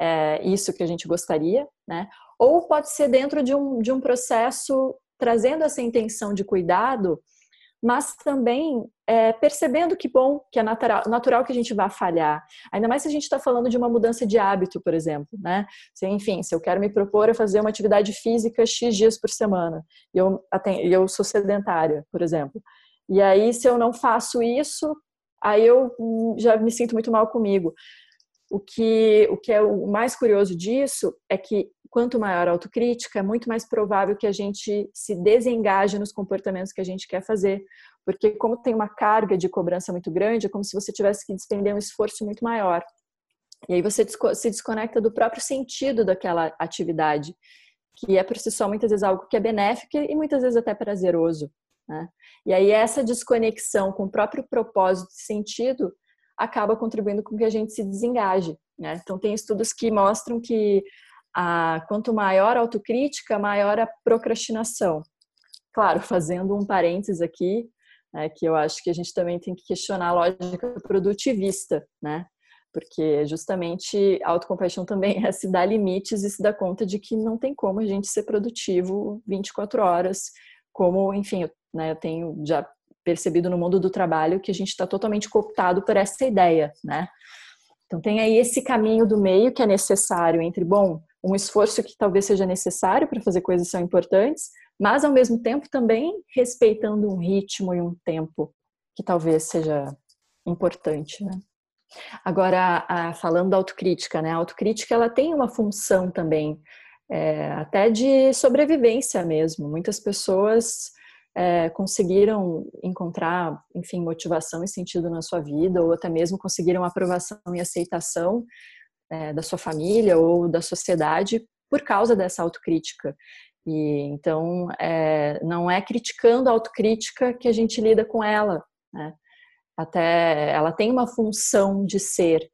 é, isso que a gente gostaria, né? Ou pode ser dentro de um, de um processo trazendo essa intenção de cuidado mas também é, percebendo que bom, que é natural, natural que a gente vá falhar. Ainda mais se a gente está falando de uma mudança de hábito, por exemplo, né? Se, enfim, se eu quero me propor a fazer uma atividade física X dias por semana, e eu, eu sou sedentária, por exemplo. E aí, se eu não faço isso, aí eu hum, já me sinto muito mal comigo. o que, o que é o mais curioso disso é que quanto maior a autocrítica, é muito mais provável que a gente se desengaje nos comportamentos que a gente quer fazer. Porque como tem uma carga de cobrança muito grande, é como se você tivesse que despender um esforço muito maior. E aí você se desconecta do próprio sentido daquela atividade, que é por si só muitas vezes algo que é benéfico e muitas vezes até prazeroso. Né? E aí essa desconexão com o próprio propósito e sentido acaba contribuindo com que a gente se desengaje. Né? Então tem estudos que mostram que a, quanto maior a autocrítica, maior a procrastinação. Claro, fazendo um parênteses aqui, né, que eu acho que a gente também tem que questionar a lógica produtivista, né? Porque justamente a autocompaixão também é se dar limites e se dar conta de que não tem como a gente ser produtivo 24 horas, como, enfim, né, eu tenho já percebido no mundo do trabalho que a gente está totalmente cooptado por essa ideia, né? Então tem aí esse caminho do meio que é necessário entre, bom, um esforço que talvez seja necessário para fazer coisas que são importantes, mas ao mesmo tempo também respeitando um ritmo e um tempo que talvez seja importante, né? Agora, falando da autocrítica, né? A autocrítica ela tem uma função também, é, até de sobrevivência mesmo. Muitas pessoas é, conseguiram encontrar, enfim, motivação e sentido na sua vida, ou até mesmo conseguiram aprovação e aceitação é, da sua família ou da sociedade por causa dessa autocrítica. E então é, não é criticando a autocrítica que a gente lida com ela, né? Até ela tem uma função de ser.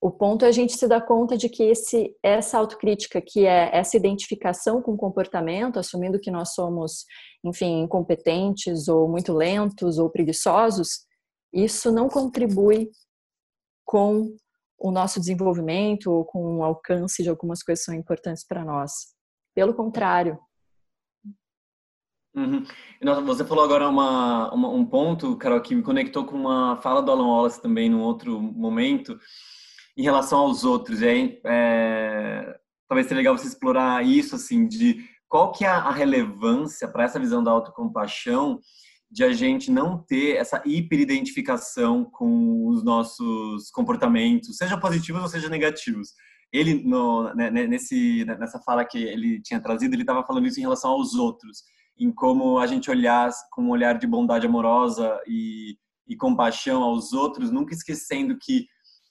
O ponto é a gente se dar conta de que esse, essa autocrítica, que é essa identificação com o comportamento, assumindo que nós somos, enfim, incompetentes ou muito lentos ou preguiçosos, isso não contribui com o nosso desenvolvimento ou com o alcance de algumas coisas que são importantes para nós. Pelo contrário. Uhum. Você falou agora uma, uma, um ponto, Carol, que me conectou com uma fala do Alan Wallace também num outro momento, em relação aos outros. E aí, é, talvez seja legal você explorar isso, assim, de qual que é a relevância para essa visão da autocompaixão de a gente não ter essa hiperidentificação com os nossos comportamentos, seja positivos ou seja negativos. Ele no, né, né, nesse nessa fala que ele tinha trazido ele estava falando isso em relação aos outros em como a gente olhar com um olhar de bondade amorosa e, e compaixão aos outros nunca esquecendo que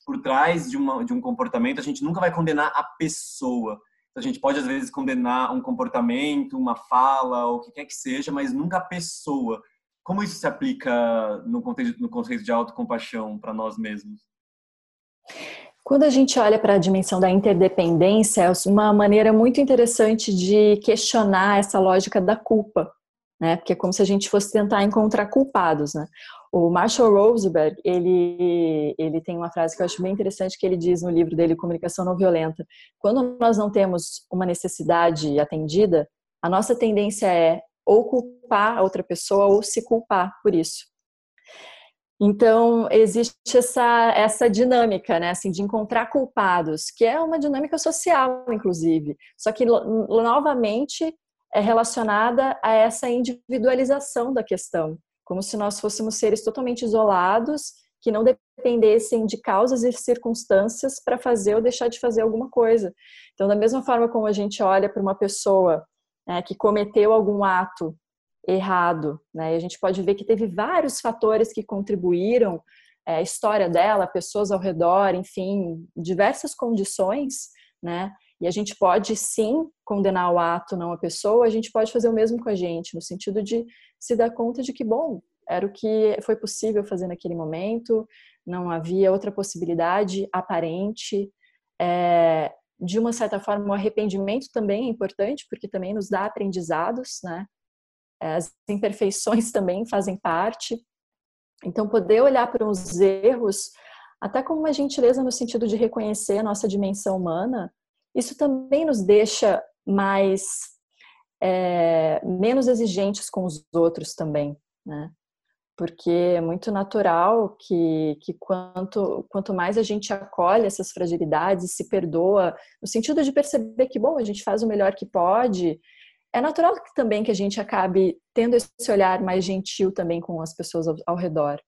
por trás de, uma, de um comportamento a gente nunca vai condenar a pessoa. A gente pode às vezes condenar um comportamento uma fala ou o que quer que seja mas nunca a pessoa como isso se aplica no contexto, no conceito de autocompaixão para nós mesmos quando a gente olha para a dimensão da interdependência, é uma maneira muito interessante de questionar essa lógica da culpa, né? Porque é como se a gente fosse tentar encontrar culpados, né? O Marshall Rosenberg, ele, ele tem uma frase que eu acho bem interessante que ele diz no livro dele, Comunicação Não Violenta. Quando nós não temos uma necessidade atendida, a nossa tendência é ou culpar a outra pessoa ou se culpar por isso. Então, existe essa, essa dinâmica, né, assim, de encontrar culpados, que é uma dinâmica social, inclusive. Só que, novamente, é relacionada a essa individualização da questão, como se nós fôssemos seres totalmente isolados, que não dependessem de causas e circunstâncias para fazer ou deixar de fazer alguma coisa. Então, da mesma forma como a gente olha para uma pessoa né, que cometeu algum ato errado. Né? E a gente pode ver que teve vários fatores que contribuíram é, a história dela, pessoas ao redor, enfim, diversas condições, né? E a gente pode sim condenar o ato, não a pessoa, a gente pode fazer o mesmo com a gente, no sentido de se dar conta de que, bom, era o que foi possível fazer naquele momento, não havia outra possibilidade aparente. É, de uma certa forma, o arrependimento também é importante, porque também nos dá aprendizados, né? As imperfeições também fazem parte. Então, poder olhar para os erros, até como uma gentileza no sentido de reconhecer a nossa dimensão humana, isso também nos deixa mais é, menos exigentes com os outros também, né? Porque é muito natural que, que quanto, quanto mais a gente acolhe essas fragilidades se perdoa, no sentido de perceber que, bom, a gente faz o melhor que pode é natural também que a gente acabe tendo esse olhar mais gentil também com as pessoas ao, ao redor.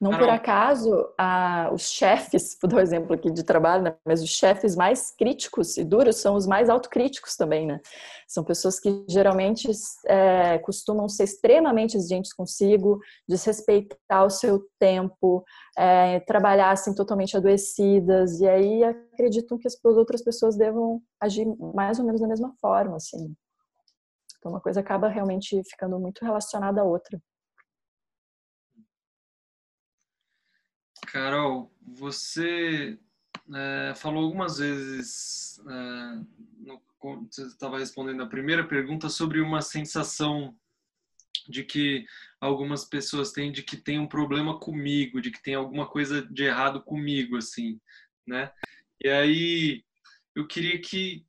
Não por acaso, a, os chefes, vou dar um exemplo aqui de trabalho, né? mas os chefes mais críticos e duros são os mais autocríticos também, né? São pessoas que geralmente é, costumam ser extremamente exigentes consigo, desrespeitar o seu tempo, é, trabalhar assim totalmente adoecidas, e aí acreditam que as outras pessoas devam agir mais ou menos da mesma forma, assim. Então, uma coisa acaba realmente ficando muito relacionada à outra. Carol, você é, falou algumas vezes, é, no, você estava respondendo a primeira pergunta, sobre uma sensação de que algumas pessoas têm de que tem um problema comigo, de que tem alguma coisa de errado comigo, assim, né? E aí eu queria que,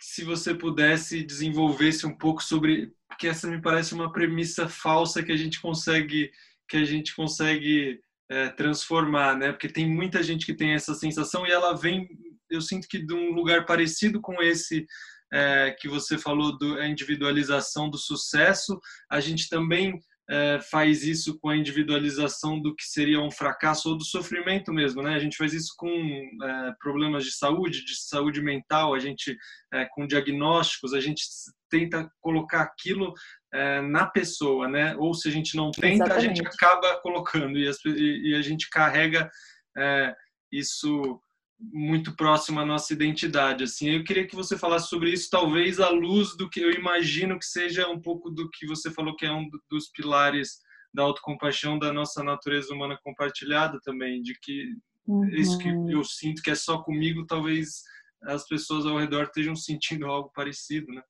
se você pudesse desenvolvesse um pouco sobre, porque essa me parece uma premissa falsa que a gente consegue que a gente consegue é, transformar, né? Porque tem muita gente que tem essa sensação e ela vem, eu sinto que de um lugar parecido com esse é, que você falou do a individualização do sucesso, a gente também é, faz isso com a individualização do que seria um fracasso ou do sofrimento mesmo, né? A gente faz isso com é, problemas de saúde, de saúde mental, a gente é, com diagnósticos, a gente tenta colocar aquilo é, na pessoa, né? Ou se a gente não tenta, Exatamente. a gente acaba colocando e, as, e, e a gente carrega é, isso muito próximo à nossa identidade. Assim, eu queria que você falasse sobre isso, talvez à luz do que eu imagino que seja um pouco do que você falou que é um dos pilares da autocompaixão da nossa natureza humana compartilhada também, de que uhum. isso que eu sinto que é só comigo, talvez as pessoas ao redor estejam sentindo algo parecido, né?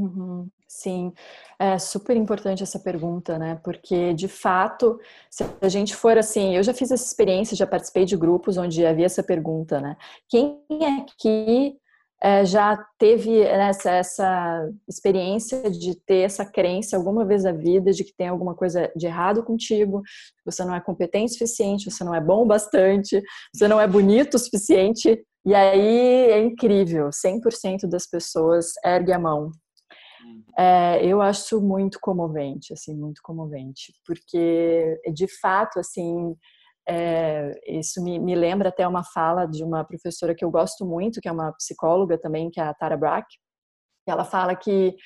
Uhum, sim, é super importante essa pergunta, né? Porque de fato, se a gente for assim, eu já fiz essa experiência, já participei de grupos onde havia essa pergunta, né? Quem aqui é, já teve essa, essa experiência de ter essa crença alguma vez na vida de que tem alguma coisa de errado contigo, você não é competente o suficiente, você não é bom o bastante, você não é bonito o suficiente, e aí é incrível, 100% das pessoas ergue a mão é, eu acho muito comovente, assim, muito comovente, porque de fato, assim, é, isso me, me, lembra até uma fala de uma professora que eu gosto muito, que é uma psicóloga também, que é a Tara Brach. Ela fala que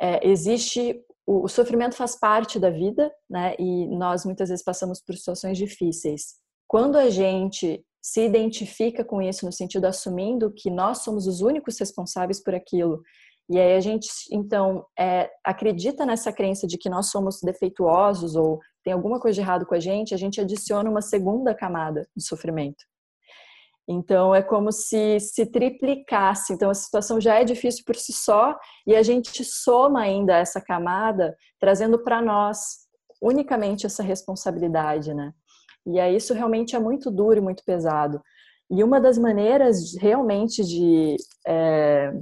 é, existe o, o, sofrimento faz parte da vida, né? E nós muitas vezes passamos por situações difíceis. Quando a gente se identifica com isso no sentido assumindo que nós somos os únicos responsáveis por aquilo e aí a gente, então, é, acredita nessa crença de que nós somos defeituosos ou tem alguma coisa de errado com a gente, a gente adiciona uma segunda camada de sofrimento. Então é como se se triplicasse. Então a situação já é difícil por si só e a gente soma ainda essa camada, trazendo para nós unicamente essa responsabilidade, né? E aí isso realmente é muito duro e muito pesado. E uma das maneiras realmente de é,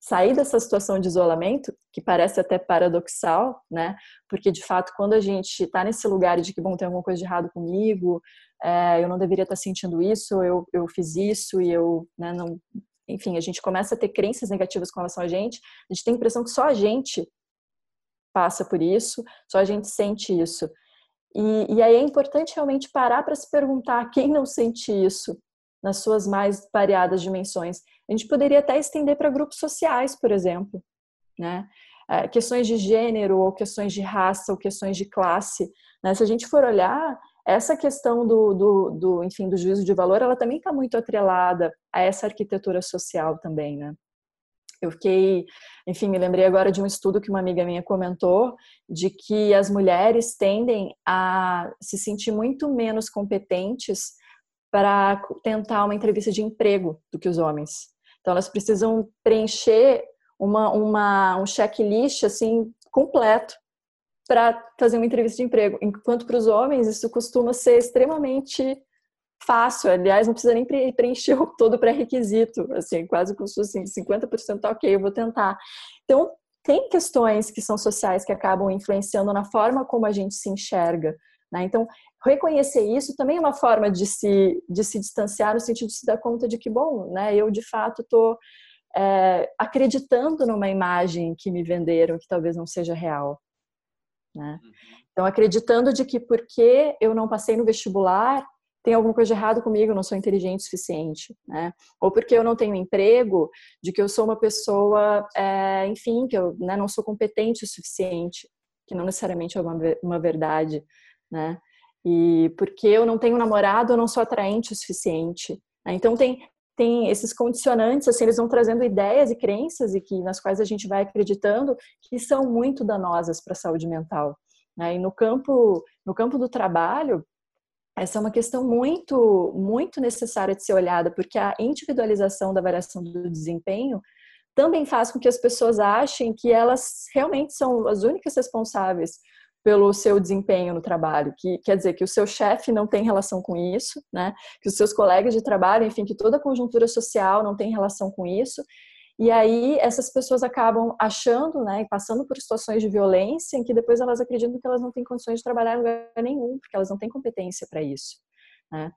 sair dessa situação de isolamento, que parece até paradoxal, né? Porque de fato, quando a gente está nesse lugar de que, bom, tem alguma coisa de errado comigo, é, eu não deveria estar tá sentindo isso, eu, eu fiz isso e eu, né, não. Enfim, a gente começa a ter crenças negativas com relação a gente, a gente tem a impressão que só a gente passa por isso, só a gente sente isso. E, e aí é importante realmente parar para se perguntar quem não sente isso nas suas mais variadas dimensões a gente poderia até estender para grupos sociais, por exemplo, né? É, questões de gênero, ou questões de raça, ou questões de classe. Né? Se a gente for olhar, essa questão do, do, do enfim, do juízo de valor, ela também está muito atrelada a essa arquitetura social também, né? Eu fiquei, enfim, me lembrei agora de um estudo que uma amiga minha comentou, de que as mulheres tendem a se sentir muito menos competentes para tentar uma entrevista de emprego do que os homens. Então elas precisam preencher uma, uma, um checklist assim completo para fazer uma entrevista de emprego. Enquanto para os homens isso costuma ser extremamente fácil. Aliás, não precisa nem preencher todo o pré-requisito. Assim, quase se assim, 50% tá ok, eu vou tentar. Então, tem questões que são sociais que acabam influenciando na forma como a gente se enxerga. Né? Então, reconhecer isso também é uma forma de se, de se distanciar, no sentido de se dar conta de que, bom, né, eu de fato estou é, acreditando numa imagem que me venderam que talvez não seja real. Né? Uhum. Então, acreditando de que porque eu não passei no vestibular, tem alguma coisa de errado comigo, eu não sou inteligente o suficiente, né? Ou porque eu não tenho emprego, de que eu sou uma pessoa, é, enfim, que eu né, não sou competente o suficiente, que não necessariamente é uma, uma verdade, né? E porque eu não tenho namorado, eu não sou atraente o suficiente. Né? Então tem tem esses condicionantes, assim, eles vão trazendo ideias e crenças e que nas quais a gente vai acreditando que são muito danosas para a saúde mental. Né? E no campo no campo do trabalho essa é uma questão muito, muito necessária de ser olhada, porque a individualização da variação do desempenho também faz com que as pessoas achem que elas realmente são as únicas responsáveis pelo seu desempenho no trabalho, que quer dizer que o seu chefe não tem relação com isso, né? Que os seus colegas de trabalho, enfim, que toda a conjuntura social não tem relação com isso, e aí essas pessoas acabam achando, né, e passando por situações de violência em que depois elas acreditam que elas não têm condições de trabalhar em lugar nenhum, porque elas não têm competência para isso. Né?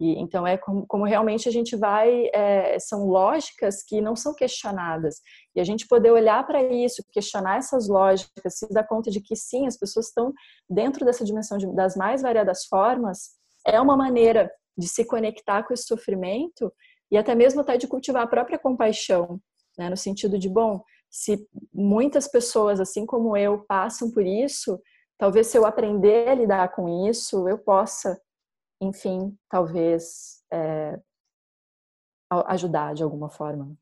E, então é como, como, realmente a gente vai, é, são lógicas que não são questionadas. E a gente poder olhar para isso, questionar essas lógicas, se dar conta de que sim, as pessoas estão dentro dessa dimensão de, das mais variadas formas, é uma maneira de se conectar com esse sofrimento e até mesmo até de cultivar a própria compaixão, né? no sentido de, bom, se muitas pessoas, assim como eu, passam por isso, talvez se eu aprender a lidar com isso, eu possa, enfim, talvez é, ajudar de alguma forma.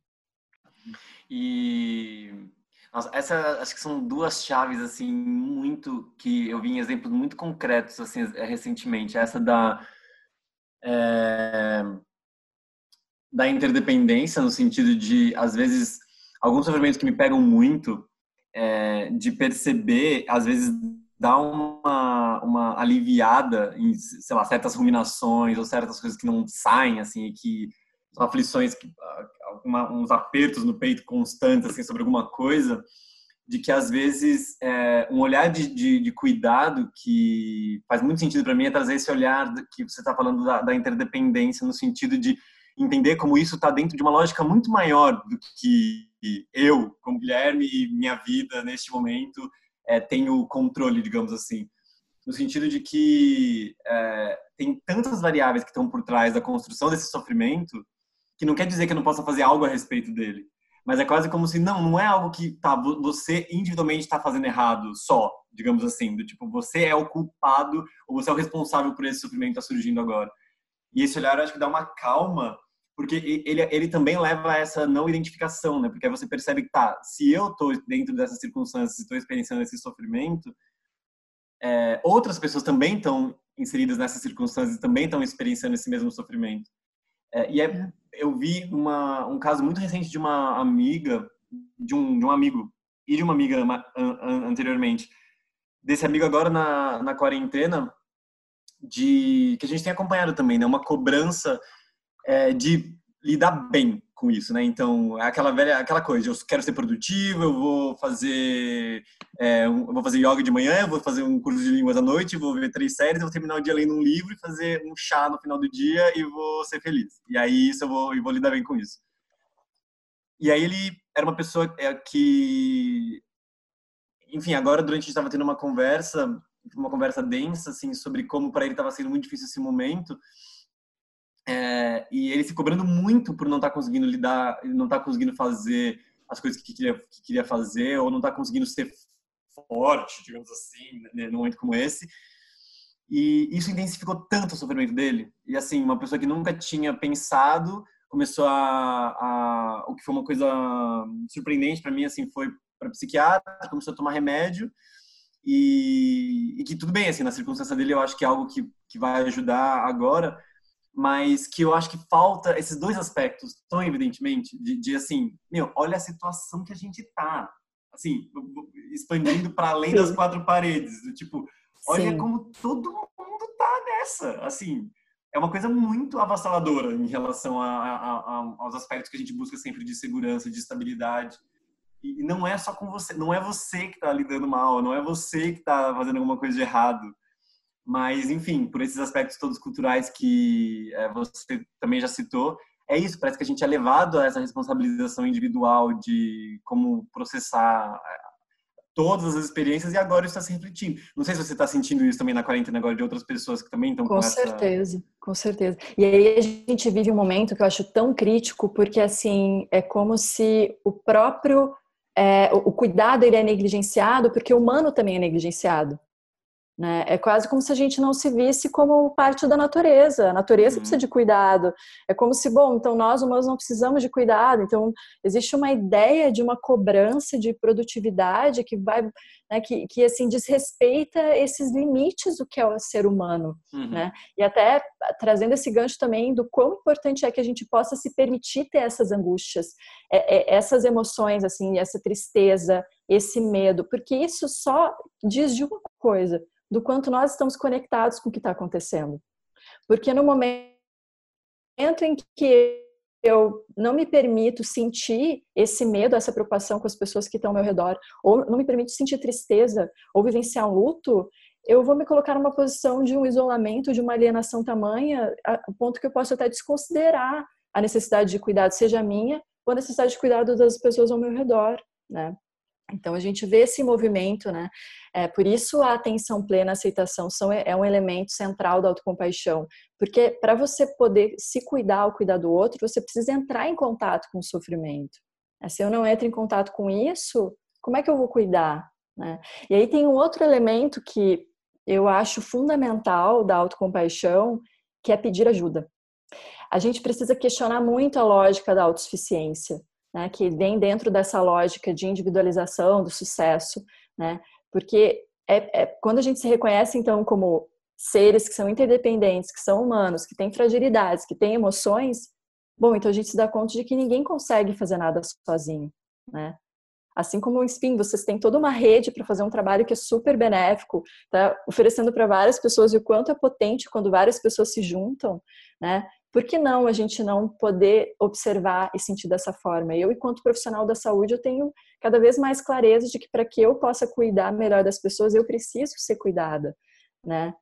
E nossa, essa acho que são duas chaves assim muito que eu vi em exemplos muito concretos assim recentemente. Essa da é, da interdependência, no sentido de, às vezes, alguns sofrimentos que me pegam muito, é, de perceber, às vezes, dar uma, uma aliviada em, sei lá, certas ruminações ou certas coisas que não saem, assim, que aflições, que, uma, uns apertos no peito constantes, assim, sobre alguma coisa, de que às vezes é, um olhar de, de, de, cuidado que faz muito sentido para mim é trazer esse olhar que você está falando da, da, interdependência no sentido de entender como isso está dentro de uma lógica muito maior do que eu, como Guilherme, e minha vida neste momento é, tenho controle, digamos assim. No sentido de que é, tem tantas variáveis que estão por trás da construção desse sofrimento que não quer dizer que eu não possa fazer algo a respeito dele. Mas é quase como se, não, não é algo que tá, você individualmente está fazendo errado só, digamos assim. Do tipo, você é o culpado ou você é o responsável por esse sofrimento que está surgindo agora. E esse olhar, acho que dá uma calma porque ele, ele também leva a essa não identificação, né? Porque aí você percebe que, tá, se eu tô dentro dessas circunstâncias, estou experienciando esse sofrimento, é, outras pessoas também estão inseridas nessas circunstâncias e também estão experienciando esse mesmo sofrimento. É, e é, é, eu vi uma, um caso muito recente de uma amiga, de um, de um amigo e de uma amiga anteriormente. Desse amigo agora na, na quarentena, de que a gente tem acompanhado também, né? Uma cobrança é, de lidar bem com isso, né? Então, é aquela velha, aquela coisa, eu quero ser produtivo, eu vou fazer, é, eu vou fazer yoga de manhã, vou fazer um curso de línguas à noite, vou ver três séries, vou terminar o dia lendo um livro e fazer um chá no final do dia e vou ser feliz. E aí isso eu vou, eu vou lidar bem com isso. E aí ele era uma pessoa é, que, enfim, agora durante a gente estava tendo uma conversa, uma conversa densa, assim, sobre como para ele estava sendo muito difícil esse momento é, e ele se cobrando muito por não estar tá conseguindo lidar, não estar tá conseguindo fazer as coisas que queria, que queria fazer, ou não estar tá conseguindo ser forte, digamos assim, né, num momento como esse. E isso intensificou tanto o sofrimento dele. E assim, uma pessoa que nunca tinha pensado começou a, a o que foi uma coisa surpreendente para mim assim foi para psiquiatra, começou a tomar remédio e, e, que tudo bem assim na circunstância dele eu acho que é algo que, que vai ajudar agora mas que eu acho que falta esses dois aspectos tão evidentemente de, de assim, meu, olha a situação que a gente tá, assim, expandindo para além das quatro paredes, do tipo, olha Sim. como todo mundo tá nessa, assim, é uma coisa muito avassaladora em relação a, a, a, aos aspectos que a gente busca sempre de segurança, de estabilidade. E não é só com você, não é você que está lidando mal, não é você que está fazendo alguma coisa de errado. Mas, enfim, por esses aspectos todos culturais que é, você também já citou, é isso, parece que a gente é levado a essa responsabilização individual de como processar todas as experiências e agora está se refletindo. Não sei se você está sentindo isso também na quarentena agora de outras pessoas que também estão com, com essa... certeza, com certeza. E aí a gente vive um momento que eu acho tão crítico porque assim é como se o próprio é, o cuidado ele é negligenciado porque o humano também é negligenciado. Né? É quase como se a gente não se visse como parte da natureza. A natureza uhum. precisa de cuidado. É como se, bom, então nós humanos não precisamos de cuidado. Então existe uma ideia de uma cobrança de produtividade que vai, né, que, que assim desrespeita esses limites do que é o ser humano, uhum. né? E até trazendo esse gancho também do quão importante é que a gente possa se permitir ter essas angústias, é, é, essas emoções, assim, essa tristeza, esse medo, porque isso só diz de uma coisa do quanto nós estamos conectados com o que está acontecendo. Porque no momento em que eu não me permito sentir esse medo, essa preocupação com as pessoas que estão ao meu redor, ou não me permito sentir tristeza, ou vivenciar um luto, eu vou me colocar numa posição de um isolamento, de uma alienação tamanha, a ponto que eu posso até desconsiderar a necessidade de cuidado, seja minha, ou a necessidade de cuidado das pessoas ao meu redor, né? Então a gente vê esse movimento, né? É, por isso a atenção plena, a aceitação são, é um elemento central da autocompaixão, porque para você poder se cuidar ou cuidar do outro, você precisa entrar em contato com o sofrimento. É, se eu não entro em contato com isso, como é que eu vou cuidar? Né? E aí tem um outro elemento que eu acho fundamental da autocompaixão, que é pedir ajuda. A gente precisa questionar muito a lógica da autossuficiência né, que vem dentro dessa lógica de individualização do sucesso, né, porque é, é, quando a gente se reconhece então como seres que são interdependentes, que são humanos, que têm fragilidades, que têm emoções, bom, então a gente se dá conta de que ninguém consegue fazer nada sozinho, né? Assim como o Spin, vocês têm toda uma rede para fazer um trabalho que é super benéfico, tá oferecendo para várias pessoas e o quanto é potente quando várias pessoas se juntam, né? Por que não a gente não poder observar e sentir dessa forma? Eu, enquanto profissional da saúde, eu tenho cada vez mais clareza de que para que eu possa cuidar melhor das pessoas, eu preciso ser cuidada, né?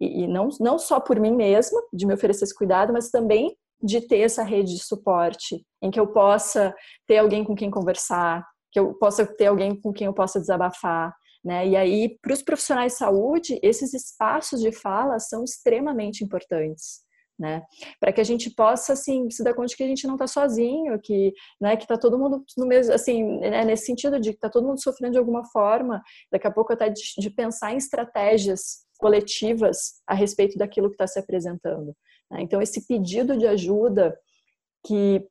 E, e, não, não só por mim mesma, de me oferecer esse cuidado, mas também de ter essa rede de suporte, em que eu possa ter alguém com quem conversar, que eu possa ter alguém com quem eu possa desabafar, né? E aí, para os profissionais de saúde, esses espaços de fala são extremamente importantes né? Para que a gente possa, assim, se dar conta de que a gente não está sozinho, que, né, que está todo mundo no mesmo, assim, né, nesse sentido de que está todo mundo sofrendo de alguma forma, daqui a pouco até de, de pensar em estratégias coletivas a respeito daquilo que está se apresentando. Né? Então, esse pedido de ajuda que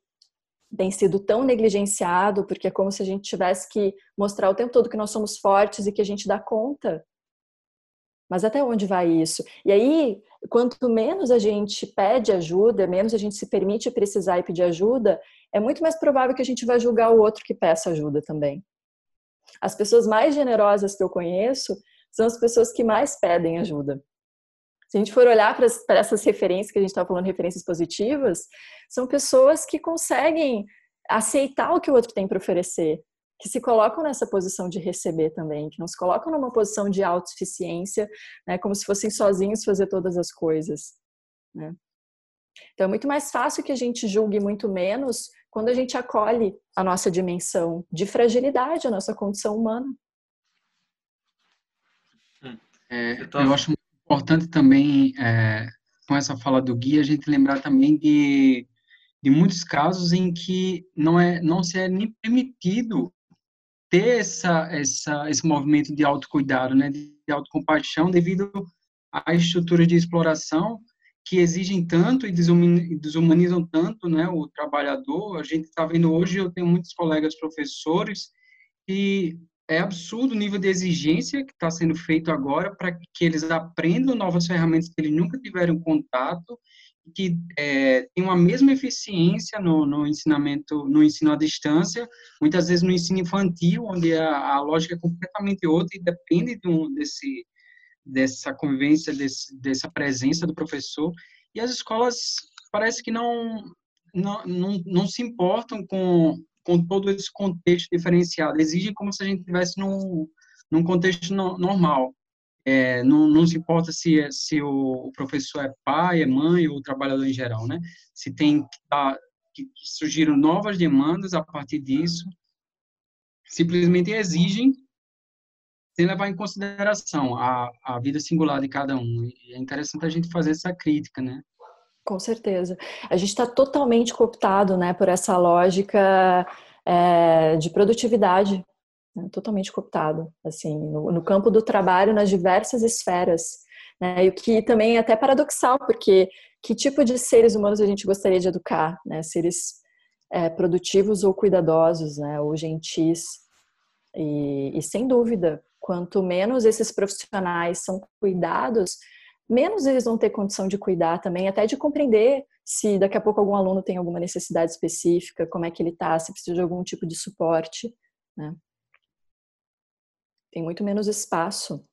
tem sido tão negligenciado, porque é como se a gente tivesse que mostrar o tempo todo que nós somos fortes e que a gente dá conta. Mas até onde vai isso? E aí, quanto menos a gente pede ajuda, menos a gente se permite precisar e pedir ajuda, é muito mais provável que a gente vai julgar o outro que peça ajuda também. As pessoas mais generosas que eu conheço são as pessoas que mais pedem ajuda. Se a gente for olhar para essas referências que a gente está falando, referências positivas, são pessoas que conseguem aceitar o que o outro tem para oferecer, que se colocam nessa posição de receber também, que não se colocam numa posição de autossuficiência, né, como se fossem sozinhos fazer todas as coisas. Né? Então é muito mais fácil que a gente julgue muito menos quando a gente acolhe a nossa dimensão de fragilidade, a nossa condição humana. É, eu acho muito importante também, é, com essa fala do Gui, a gente lembrar também de, de muitos casos em que não, é, não se é nem permitido ter essa, essa, esse movimento de autocuidado, né, de autocompaixão, devido às estruturas de exploração que exigem tanto e desumanizam tanto né, o trabalhador. A gente está vendo hoje, eu tenho muitos colegas professores, e é absurdo o nível de exigência que está sendo feito agora para que eles aprendam novas ferramentas que eles nunca tiveram contato que é, tem uma mesma eficiência no, no, ensinamento, no ensino à distância, muitas vezes no ensino infantil, onde a, a lógica é completamente outra e depende de um, desse, dessa convivência, desse, dessa presença do professor. E as escolas parece que não, não, não, não se importam com, com todo esse contexto diferenciado, exigem como se a gente estivesse num, num contexto no, normal. É, não, não, se importa se, se o professor é pai, é mãe ou trabalhador em geral, né? Se tem que, que surgiram novas demandas a partir disso, simplesmente exigem sem levar em consideração a, a vida singular de cada um. E é interessante a gente fazer essa crítica, né? Com certeza. A gente está totalmente cooptado né, por essa lógica é, de produtividade, né, totalmente cooptado, assim, no, no, campo do trabalho, nas diversas esferas. Né, e o que também é até paradoxal, porque que tipo de seres humanos a gente gostaria de educar? Né? Seres é, produtivos ou cuidadosos, né? ou gentis. E, e, sem dúvida, quanto menos esses profissionais são cuidados, menos eles vão ter condição de cuidar também, até de compreender se daqui a pouco algum aluno tem alguma necessidade específica, como é que ele está, se precisa de algum tipo de suporte. Né? Tem muito menos espaço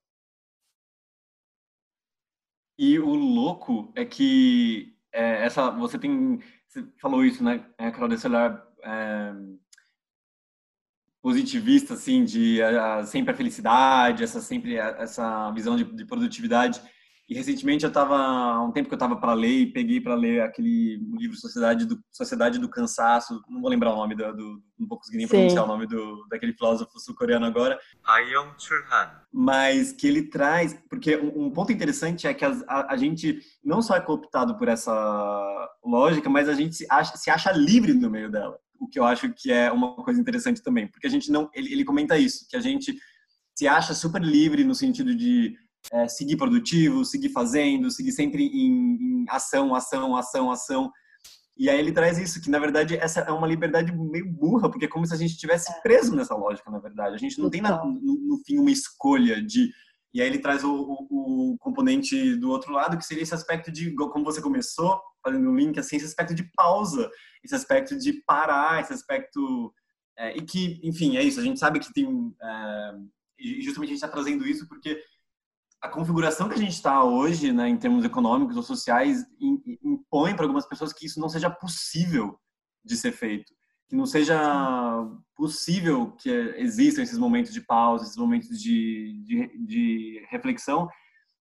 e o louco é que é, essa, você tem, você falou isso, né, é, Carol, desse olhar é, positivista, assim, de a, sempre a felicidade, essa sempre essa visão de, de produtividade. E recentemente eu estava, há um tempo que eu estava para ler e peguei para ler aquele livro Sociedade do, Sociedade do Cansaço, não vou lembrar o nome do, do não vou conseguir nem pronunciar o nome do, daquele filósofo sul-coreano agora. Ayong Chul-han. Mas que ele traz, porque um, um ponto interessante é que a, a, a, gente não só é cooptado por essa lógica, mas a gente se acha, se acha livre no meio dela. O que eu acho que é uma coisa interessante também, porque a gente não, ele, ele comenta isso, que a gente se acha super livre no sentido de é, seguir produtivo, seguir fazendo, seguir sempre em, em, ação, ação, ação, ação. E aí ele traz isso, que na verdade essa é uma liberdade meio burra, porque é como se a gente estivesse é. preso nessa lógica, na verdade. A gente não tem na, no, no, fim uma escolha de. E aí ele traz o, o, o, componente do outro lado, que seria esse aspecto de, como você começou, fazendo um link, assim, esse aspecto de pausa, esse aspecto de parar, esse aspecto. É, e que, enfim, é isso, a gente sabe que tem. É, e justamente a gente está trazendo isso porque a configuração que a gente está hoje, né, em termos econômicos ou sociais, impõe para algumas pessoas que isso não seja possível de ser feito, que não seja possível que existam esses momentos de pausa, esses momentos de, de, de reflexão.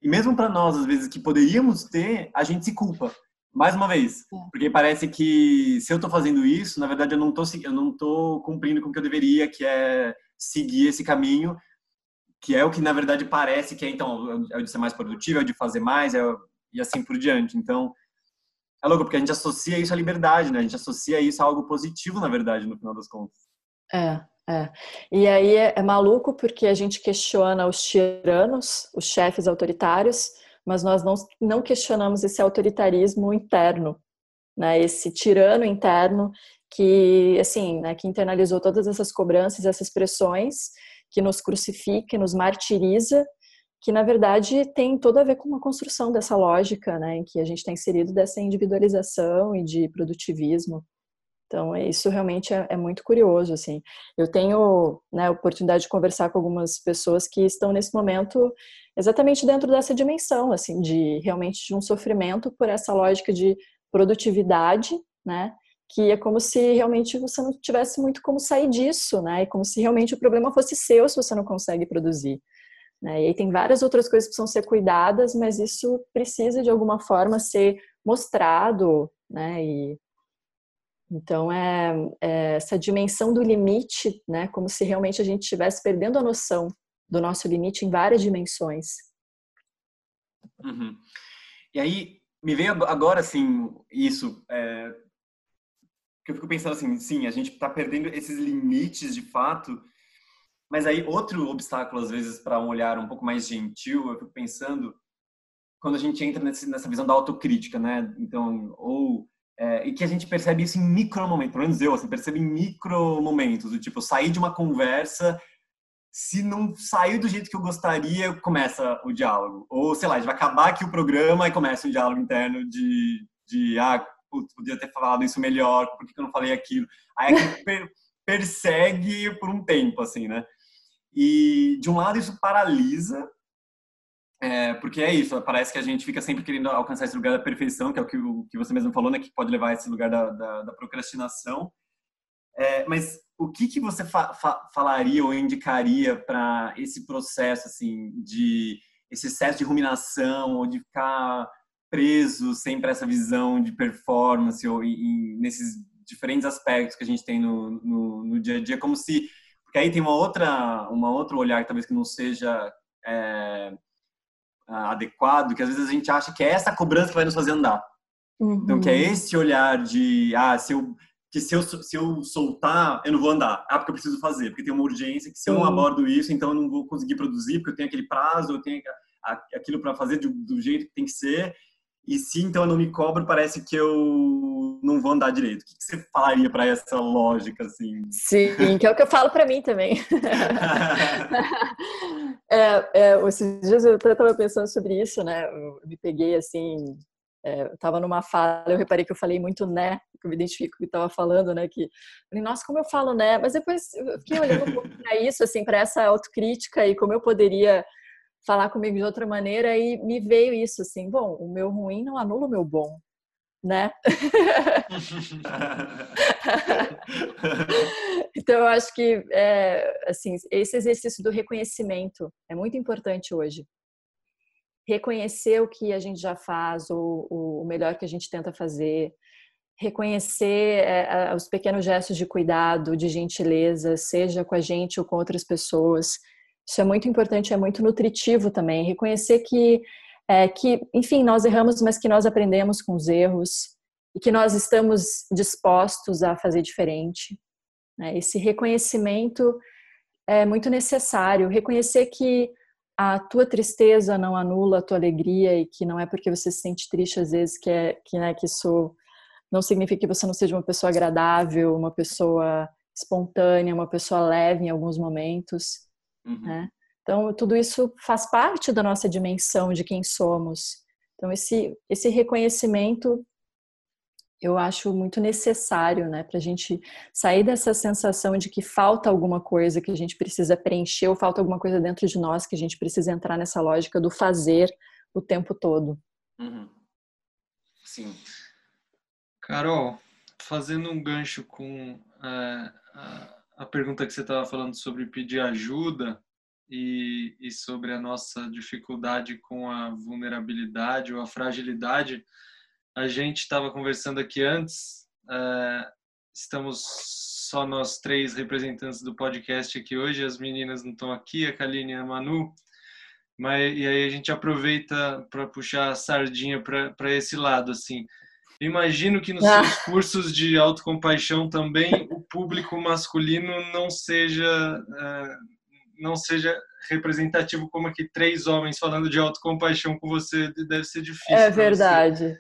E mesmo para nós, às vezes, que poderíamos ter, a gente se culpa. Mais uma vez, porque parece que se eu estou fazendo isso, na verdade eu não estou eu não tô cumprindo com o que eu deveria, que é seguir esse caminho, que é o que na verdade parece que é então é o de ser mais produtivo, é o de fazer mais, é o, e assim por diante. Então é louco porque a gente associa isso à liberdade, né? A gente associa isso a algo positivo, na verdade, no final das contas. É, é. E aí é, é maluco porque a gente questiona os tiranos, os chefes autoritários, mas nós não, não questionamos esse autoritarismo interno, né? Esse tirano interno que, assim, né, que internalizou todas essas cobranças, essas pressões que nos crucifica, nos martiriza, que na verdade tem todo a ver com uma construção dessa lógica, né, em que a gente está inserido dessa individualização e de produtivismo. Então, isso realmente é, é, muito curioso, assim. Eu tenho né, a oportunidade de conversar com algumas pessoas que estão nesse momento exatamente dentro dessa dimensão, assim, de realmente de um sofrimento por essa lógica de produtividade, né, que é como se realmente você não tivesse muito como sair disso, né? E como se realmente o problema fosse seu se você não consegue produzir. Né? E aí tem várias outras coisas que precisam ser cuidadas, mas isso precisa de alguma forma ser mostrado, né? E então é, é essa dimensão do limite, né? Como se realmente a gente estivesse perdendo a noção do nosso limite em várias dimensões. Uhum. E aí me veio agora assim isso. É porque eu fico pensando assim, sim, a gente está perdendo esses limites de fato, mas aí outro obstáculo às vezes para um olhar um pouco mais gentil, eu fico pensando quando a gente entra nesse, nessa visão da autocrítica, né? Então, ou é, e que a gente percebe isso em micro momentos, pelo menos eu assim, percebo em micro momentos, do tipo sair de uma conversa se não sair do jeito que eu gostaria, começa o diálogo. Ou, sei lá, a gente vai acabar aqui o programa e começa um diálogo interno de, de ah, putz, podia ter falado isso melhor, por que eu não falei aquilo? Aí é per persegue por um tempo, assim, né? E, de um lado, isso paralisa, é, porque é isso, parece que a gente fica sempre querendo alcançar esse lugar da perfeição, que é o que, o, que você mesmo falou, né? Que pode levar a esse lugar da, da, da procrastinação. É, mas o que, que você fa fa falaria ou indicaria para esse processo, assim, de esse excesso de ruminação ou de ficar preso sempre a essa visão de performance ou em, nesses diferentes aspectos que a gente tem no, no, no, dia a dia, como se Porque aí tem uma outra, uma outro olhar talvez que não seja é, adequado, que às vezes a gente acha que é essa cobrança que vai nos fazer andar. Uhum. Então, que é uhum. esse olhar de, ah, se eu, que se eu, se eu soltar, eu não vou andar. Ah, porque eu preciso fazer, porque tem uma urgência, que se eu não abordo isso, então eu não vou conseguir produzir, porque eu tenho aquele prazo, eu tenho aquilo para fazer do, do jeito que tem que ser. E se então eu não me cobro, parece que eu não vou andar direito. O que você falaria para essa lógica assim? Sim, que é o que eu falo para mim também. é, é, esses dias eu estava pensando sobre isso, né? Eu me peguei assim, é, eu estava numa fala, eu reparei que eu falei muito né, que eu me identifico com o que estava falando, né? Que falei, nossa, como eu falo né? Mas depois eu fiquei olhando um pouco para isso, assim, para essa autocrítica e como eu poderia falar comigo de outra maneira e me veio isso assim, bom, o meu ruim não anula o meu bom, né? então eu acho que é, assim esse exercício do reconhecimento é muito importante hoje. Reconhecer o que a gente já faz, o, o melhor que a gente tenta fazer, reconhecer é, os pequenos gestos de cuidado, de gentileza, seja com a gente ou com outras pessoas isso é muito importante, é muito nutritivo também. Reconhecer que, é, que, enfim, nós erramos, mas que nós aprendemos com os erros e que nós estamos dispostos a fazer diferente. Né? Esse reconhecimento é muito necessário. Reconhecer que a tua tristeza não anula a tua alegria e que não é porque você se sente triste às vezes que é que, né, que isso não significa que você não seja uma pessoa agradável, uma pessoa espontânea, uma pessoa leve em alguns momentos. Uhum. Né? Então, tudo isso faz parte da nossa dimensão de quem somos. Então, esse, esse reconhecimento eu acho muito necessário, né, para a gente sair dessa sensação de que falta alguma coisa que a gente precisa preencher, ou falta alguma coisa dentro de nós que a gente precisa entrar nessa lógica do fazer o tempo todo. Uhum. Sim. Carol, fazendo um gancho com uh, a a pergunta que você estava falando sobre pedir ajuda e, e, sobre a nossa dificuldade com a vulnerabilidade ou a fragilidade, a gente estava conversando aqui antes. É, estamos só nós três representantes do podcast aqui hoje. As meninas não estão aqui, a Kaline e a Manu. Mas, e aí a gente aproveita para puxar a sardinha para esse lado, assim. Imagino que nos ah. seus cursos de autocompaixão também o público masculino não seja uh, não seja representativo como aqui três homens falando de autocompaixão com você deve ser difícil. É verdade.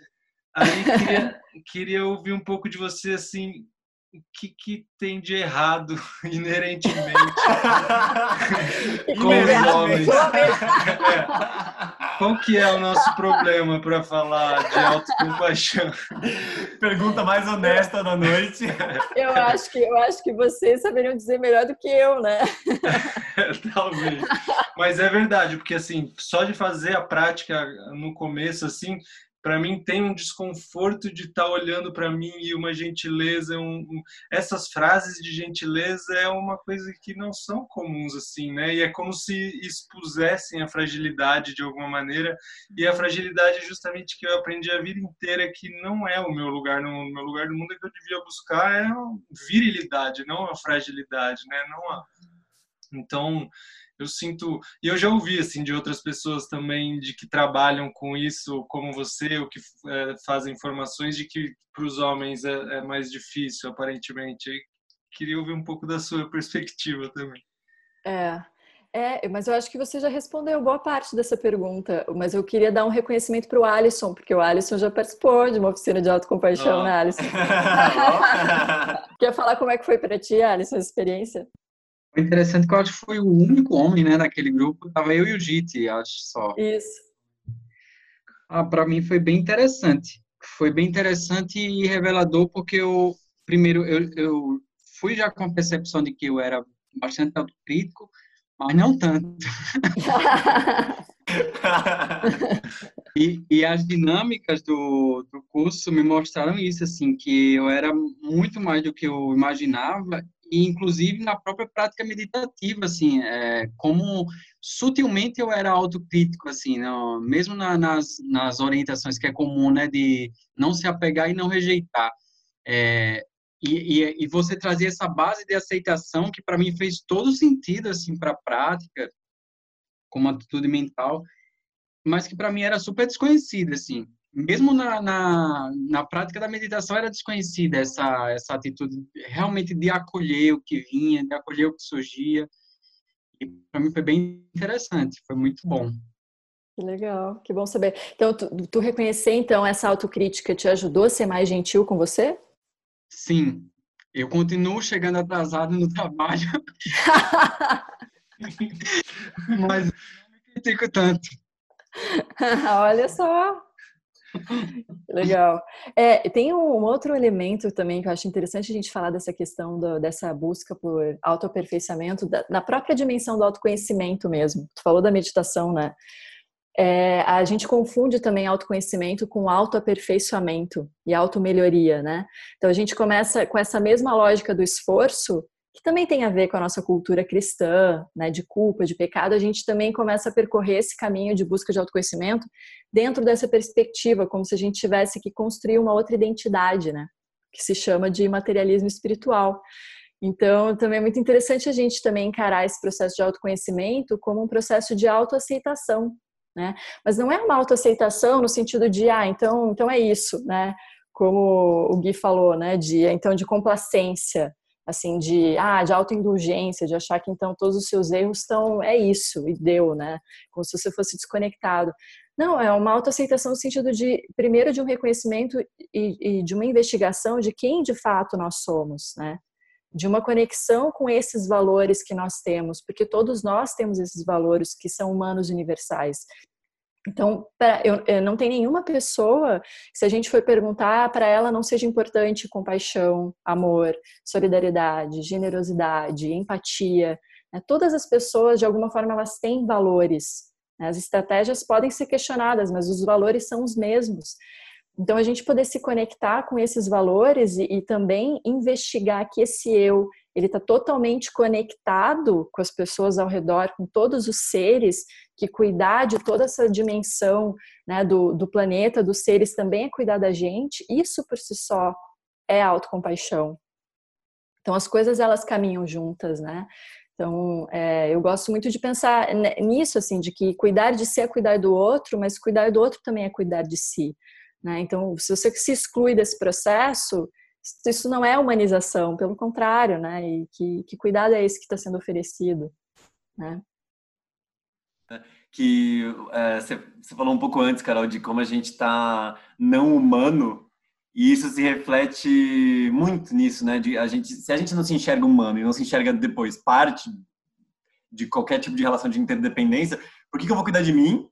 Aí queria, queria ouvir um pouco de você assim o que, que tem de errado inerentemente com os homens? É. Qual que é o nosso problema para falar de autocompaixão? Pergunta mais honesta da noite. Eu acho que eu acho que vocês saberiam dizer melhor do que eu, né? Talvez. Mas é verdade, porque assim, só de fazer a prática no começo assim, para mim tem um desconforto de estar tá olhando para mim e uma gentileza, um, um, essas frases de gentileza é uma coisa que não são comuns assim, né? E é como se expusessem a fragilidade de alguma maneira e a fragilidade é justamente que eu aprendi a vida inteira que não é o meu lugar no, meu lugar do mundo é que eu devia buscar é a virilidade, não a fragilidade, né? Não a então eu sinto e eu já ouvi assim de outras pessoas também de que trabalham com isso como você ou que é, fazem informações de que para os homens é, é, mais difícil aparentemente eu queria ouvir um pouco da sua perspectiva também é é, mas eu acho que você já respondeu boa parte dessa pergunta. Mas eu queria dar um reconhecimento para o Alisson, porque o Alisson já participou de uma oficina de autocompaixão, oh. né, Alisson? Quer falar como é que foi para ti, Alisson, a experiência? Foi interessante que eu acho que foi o único homem, né, naquele grupo. Tava eu e o Gite, acho só. Isso. Ah, para mim foi bem interessante. Foi bem interessante e revelador porque eu primeiro eu, eu fui já com a percepção de que eu era bastante autocrítico, mas não tanto. e, e, as dinâmicas do, do curso me mostraram isso, assim, que eu era muito mais do que eu imaginava e inclusive na própria prática meditativa, assim, é, como sutilmente eu era autocrítico, assim, não, mesmo na, nas, nas orientações que é comum, né, de não se apegar e não rejeitar. É, e, e, e, você trazer essa base de aceitação que para mim fez todo sentido assim para a prática como atitude mental mas que para mim era super desconhecida assim mesmo na, na, na prática da meditação era desconhecida essa essa atitude realmente de acolher o que vinha de acolher o que surgia e para mim foi bem interessante foi muito bom que legal, que bom saber. Então, tu, tu reconhecer, então, essa autocrítica te ajudou a ser mais gentil com você? Sim, eu continuo chegando atrasado no trabalho. Mas não me critico tanto. Olha só. Legal. É, tem um outro elemento também que eu acho interessante a gente falar dessa questão do, dessa busca por autoaperfeiçoamento, da, na própria dimensão do autoconhecimento mesmo. Tu falou da meditação, né? é, a gente confunde também autoconhecimento com autoaperfeiçoamento e automelhoria, né? Então a gente começa com essa mesma lógica do esforço, que também tem a ver com a nossa cultura cristã, né, de culpa, de pecado, a gente também começa a percorrer esse caminho de busca de autoconhecimento dentro dessa perspectiva, como se a gente tivesse que construir uma outra identidade, né? Que se chama de materialismo espiritual. Então, também é muito interessante a gente também encarar esse processo de autoconhecimento como um processo de autoaceitação, né? Mas não é uma autoaceitação no sentido de, ah, então, então é isso, né? Como o Gui falou, né? De, então, de complacência, assim, de, ah, de autoindulgência, de achar que então todos os seus erros estão, é isso, e deu, né? Como se você fosse desconectado. Não, é uma autoaceitação no sentido de, primeiro, de um reconhecimento e, e de uma investigação de quem de fato nós somos, né? de uma conexão com esses valores que nós temos, porque todos nós temos esses valores que são humanos universais. Então, eu, eu, não tem nenhuma pessoa que, se a gente for perguntar, para ela não seja importante compaixão, amor, solidariedade, generosidade, empatia. Né? Todas as pessoas, de alguma forma, elas têm valores. Né? As estratégias podem ser questionadas, mas os valores são os mesmos. Então, a gente poder se conectar com esses valores e, e também investigar que esse eu, ele está totalmente conectado com as pessoas ao redor, com todos os seres, que cuidar de toda essa dimensão né, do, do planeta, dos seres, também é cuidar da gente, isso por si só é autocompaixão. Então, as coisas, elas caminham juntas, né? Então, é, eu gosto muito de pensar nisso, assim, de que cuidar de si é cuidar do outro, mas cuidar do outro também é cuidar de si. Né? Então, se você se exclui desse processo, isso não é humanização, pelo contrário, né? E que, que cuidado é esse que está sendo oferecido, né? Que é, você falou um pouco antes, Carol, de como a gente está não humano e isso se reflete muito nisso, né? De a gente, se a gente não se enxerga humano e não se enxerga depois parte de qualquer tipo de relação de interdependência, por que, que eu vou cuidar de mim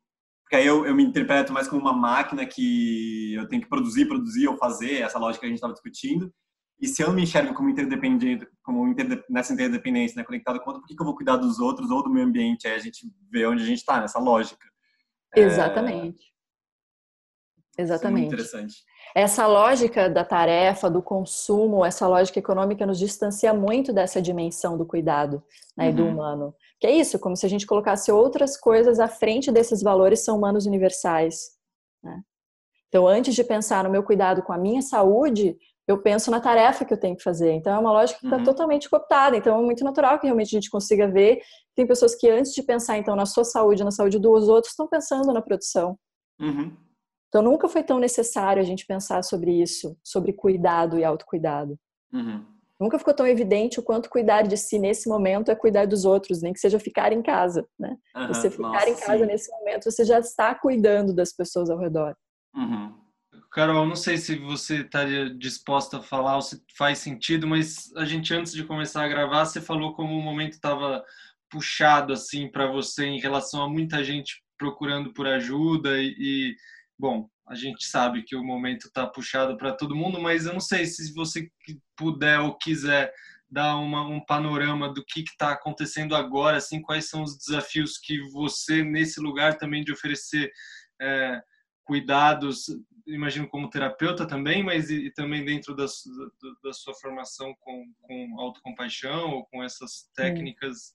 porque aí eu, eu me interpreto mais como uma máquina que eu tenho que produzir, produzir ou fazer, essa lógica que a gente estava discutindo. E se eu me enxergo como interdependente, como interde, nessa interdependência, né, conectado com outro, por que, que eu vou cuidar dos outros ou do meio ambiente? Aí a gente vê onde a gente está, nessa lógica. Exatamente. É... Exatamente. Muito interessante. Essa lógica da tarefa, do consumo, essa lógica econômica nos distancia muito dessa dimensão do cuidado né, uhum. do humano. Que é isso, como se a gente colocasse outras coisas à frente desses valores são humanos universais. Né? Então, antes de pensar no meu cuidado com a minha saúde, eu penso na tarefa que eu tenho que fazer. Então, é uma lógica que está uhum. totalmente cooptada. Então, é muito natural que realmente a gente consiga ver. Tem pessoas que, antes de pensar, então, na sua saúde, na saúde dos outros, estão pensando na produção. Uhum. Então, nunca foi tão necessário a gente pensar sobre isso, sobre cuidado e autocuidado. Uhum. Nunca ficou tão evidente o quanto cuidar de si nesse momento é cuidar dos outros, nem que seja ficar em casa, né? Uhum, você ficar nossa, em casa sim. nesse momento, você já está cuidando das pessoas ao redor. Uhum. Carol, não sei se você estaria disposta a falar ou se faz sentido, mas a gente antes de começar a gravar, você falou como o momento estava puxado assim para você em relação a muita gente procurando por ajuda e, e bom, a gente sabe que o momento está puxado para todo mundo, mas eu não sei se você puder ou quiser dar uma, um panorama do que está acontecendo agora, assim, quais são os desafios que você nesse lugar também de oferecer é, cuidados, imagino como terapeuta também, mas e, e também dentro da, da, da, sua formação com, com autocompaixão ou com essas técnicas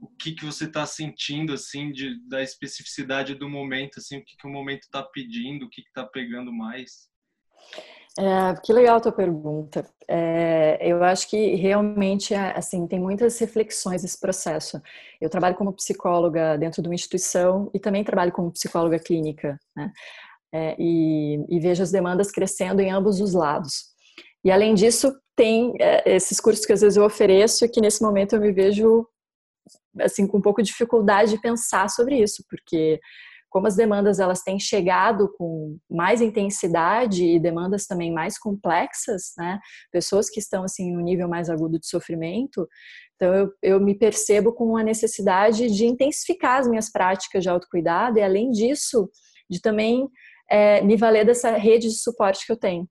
o que que você está sentindo assim de da especificidade do momento assim o que que o momento está pedindo o que está pegando mais É, que legal a tua pergunta. É, eu acho que realmente assim tem muitas reflexões esse processo. Eu trabalho como psicóloga dentro de uma instituição e também trabalho como psicóloga clínica, né? É, e, e, vejo as demandas crescendo em ambos os lados. E além disso, tem é, esses cursos que às vezes eu ofereço e que nesse momento eu me vejo assim com um pouco de dificuldade de pensar sobre isso, porque como as demandas elas têm chegado com mais intensidade e demandas também mais complexas, né? Pessoas que estão assim no nível mais agudo de sofrimento, então eu, eu me percebo com a necessidade de intensificar as minhas práticas de autocuidado e além disso de também é, me valer dessa rede de suporte que eu tenho.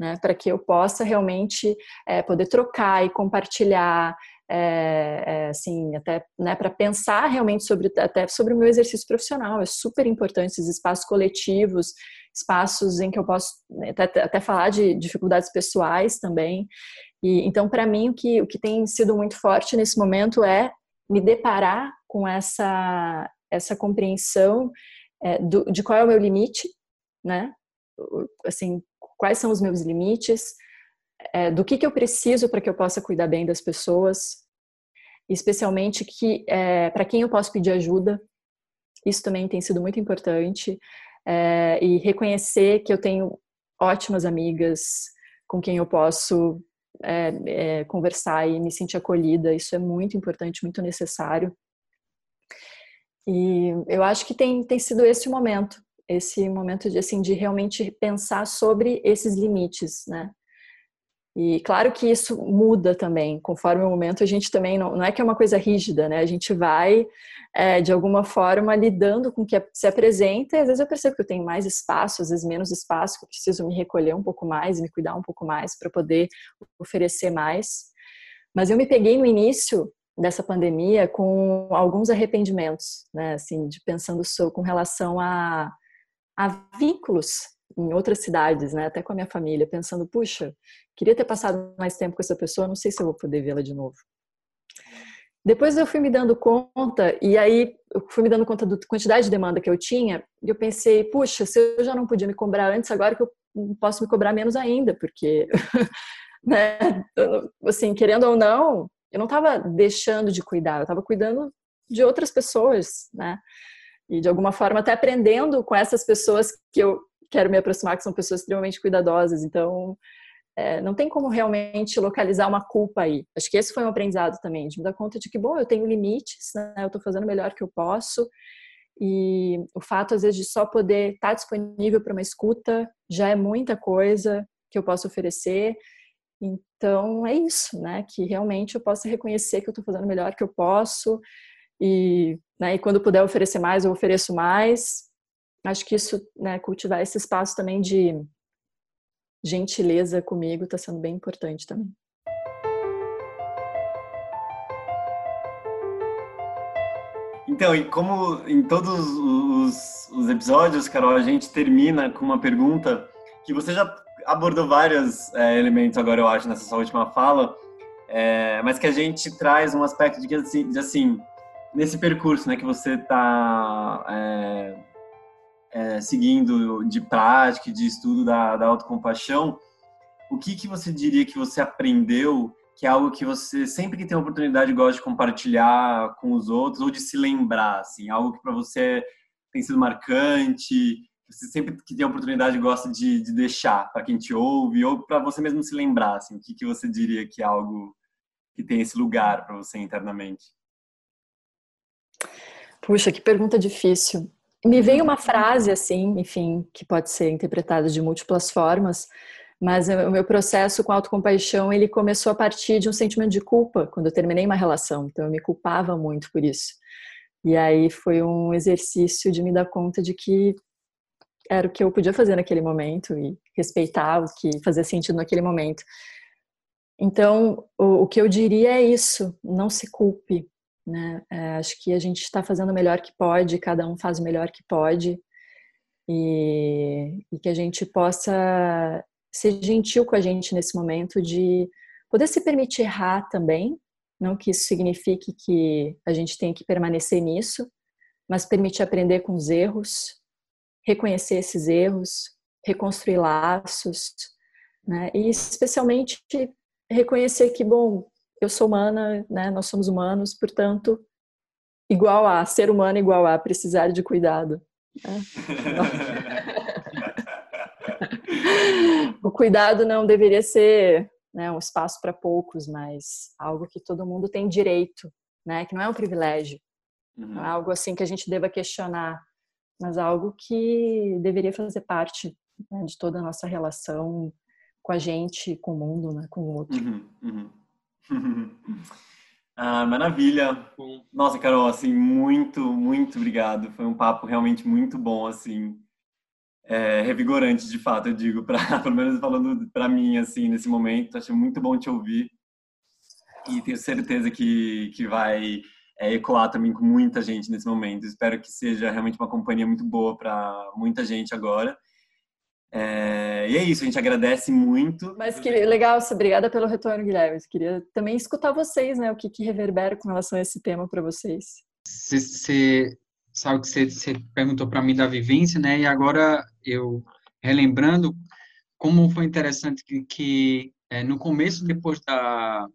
Né, para que eu possa realmente é, poder trocar e compartilhar, é, é, assim, até né, para pensar realmente sobre até sobre o meu exercício profissional. É super importante esses espaços coletivos, espaços em que eu posso né, até, até falar de dificuldades pessoais também. E então, para mim, o que, o que tem sido muito forte nesse momento é me deparar com essa essa compreensão é, do, de qual é o meu limite, né? Assim, quais são os meus limites, é, do que, que eu preciso para que eu possa cuidar bem das pessoas, especialmente que é, para quem eu posso pedir ajuda. Isso também tem sido muito importante. É, e reconhecer que eu tenho ótimas amigas com quem eu posso é, é, conversar e me sentir acolhida. Isso é muito importante, muito necessário. E eu acho que tem, tem sido esse o momento, esse momento de, assim, de realmente pensar sobre esses limites, né? E claro que isso muda também, conforme o momento, a gente também não, não é que é uma coisa rígida, né? A gente vai, é, de alguma forma, lidando com o que se apresenta, e às vezes eu percebo que eu tenho mais espaço, às vezes menos espaço, que eu preciso me recolher um pouco mais, me cuidar um pouco mais para poder oferecer mais. Mas eu me peguei no início dessa pandemia com alguns arrependimentos, né? Assim, de pensando com relação a, a vínculos em outras cidades, né? Até com a minha família, pensando, puxa, queria ter passado mais tempo com essa pessoa, não sei se eu vou poder vê-la de novo. Depois eu fui me dando conta, e aí eu fui me dando conta da quantidade de demanda que eu tinha, e eu pensei, puxa, se eu já não podia me cobrar antes, agora que eu posso me cobrar menos ainda, porque, né, assim, querendo ou não, eu não estava deixando de cuidar, eu estava cuidando de outras pessoas, né, e de alguma forma até aprendendo com essas pessoas que eu quero me aproximar, que são pessoas extremamente cuidadosas. Então, é, não tem como realmente localizar uma culpa aí. Acho que esse foi um aprendizado também, de me dar conta de que, bom, eu tenho limites, né? eu estou fazendo o melhor que eu posso. E o fato, às vezes, de só poder estar tá disponível para uma escuta já é muita coisa que eu posso oferecer. Então, é isso, né? Que realmente eu possa reconhecer que eu estou fazendo o melhor que eu posso. E, né, e quando puder oferecer mais, eu ofereço mais acho que isso, né, cultivar esse espaço também de gentileza comigo está sendo bem importante também. Então, e como em todos os, os, episódios, Carol, a gente termina com uma pergunta que você já abordou vários é, elementos agora, eu acho, nessa sua última fala, é, mas que a gente traz um aspecto de que, assim, de, assim nesse percurso né, que você está é, é, seguindo de prática, de estudo da, da autocompaixão, o que, que você diria que você aprendeu que é algo que você sempre que tem oportunidade gosta de compartilhar com os outros ou de se lembrar, assim, algo que para você tem sido marcante, você sempre que tem oportunidade gosta de, de deixar para quem te ouve ou para você mesmo se lembrar, assim, o que, que você diria que é algo que tem esse lugar para você internamente? Puxa, que pergunta difícil. Me veio uma frase assim, enfim, que pode ser interpretada de múltiplas formas, mas o meu processo com autocompaixão, ele começou a partir de um sentimento de culpa quando eu terminei uma relação, então eu me culpava muito por isso. E aí foi um exercício de me dar conta de que era o que eu podia fazer naquele momento e respeitar o que fazia sentido naquele momento. Então, o, o que eu diria é isso: não se culpe, né? É, acho que a gente está fazendo o melhor que pode, cada um faz o melhor que pode, e, e que a gente possa ser gentil com a gente nesse momento de poder se permitir errar também, não que isso signifique que a gente tem que permanecer nisso, mas permitir aprender com os erros, reconhecer esses erros, reconstruir laços, né? E especialmente reconhecer que, bom, eu sou humana, né? Nós somos humanos, portanto, igual a ser humano igual a precisar de cuidado. Né? o cuidado não deveria ser né, um espaço para poucos, mas algo que todo mundo tem direito, né? Que não é um privilégio, uhum. não é algo assim que a gente deva questionar, mas algo que deveria fazer parte né, de toda a nossa relação com a gente, com o mundo, né, com o outro. Uhum, uhum. ah, maravilha. Nossa, Carol, assim, muito, muito obrigado. Foi um papo realmente muito bom, assim, é, revigorante, de fato, eu digo, pra, pelo menos falando para mim, assim, nesse momento. Achei muito bom te ouvir e tenho certeza que, que vai é, ecoar também com muita gente nesse momento. Espero que seja realmente uma companhia muito boa para muita gente agora. É, e é isso, a gente agradece muito. Mas que legal, obrigada pelo retorno, Guilherme. Queria também escutar vocês, né? O que, que reverbera com relação a esse tema para vocês. Você sabe que você, você perguntou para mim da vivência, né? E agora eu relembrando como foi interessante que, que é, no começo, depois da,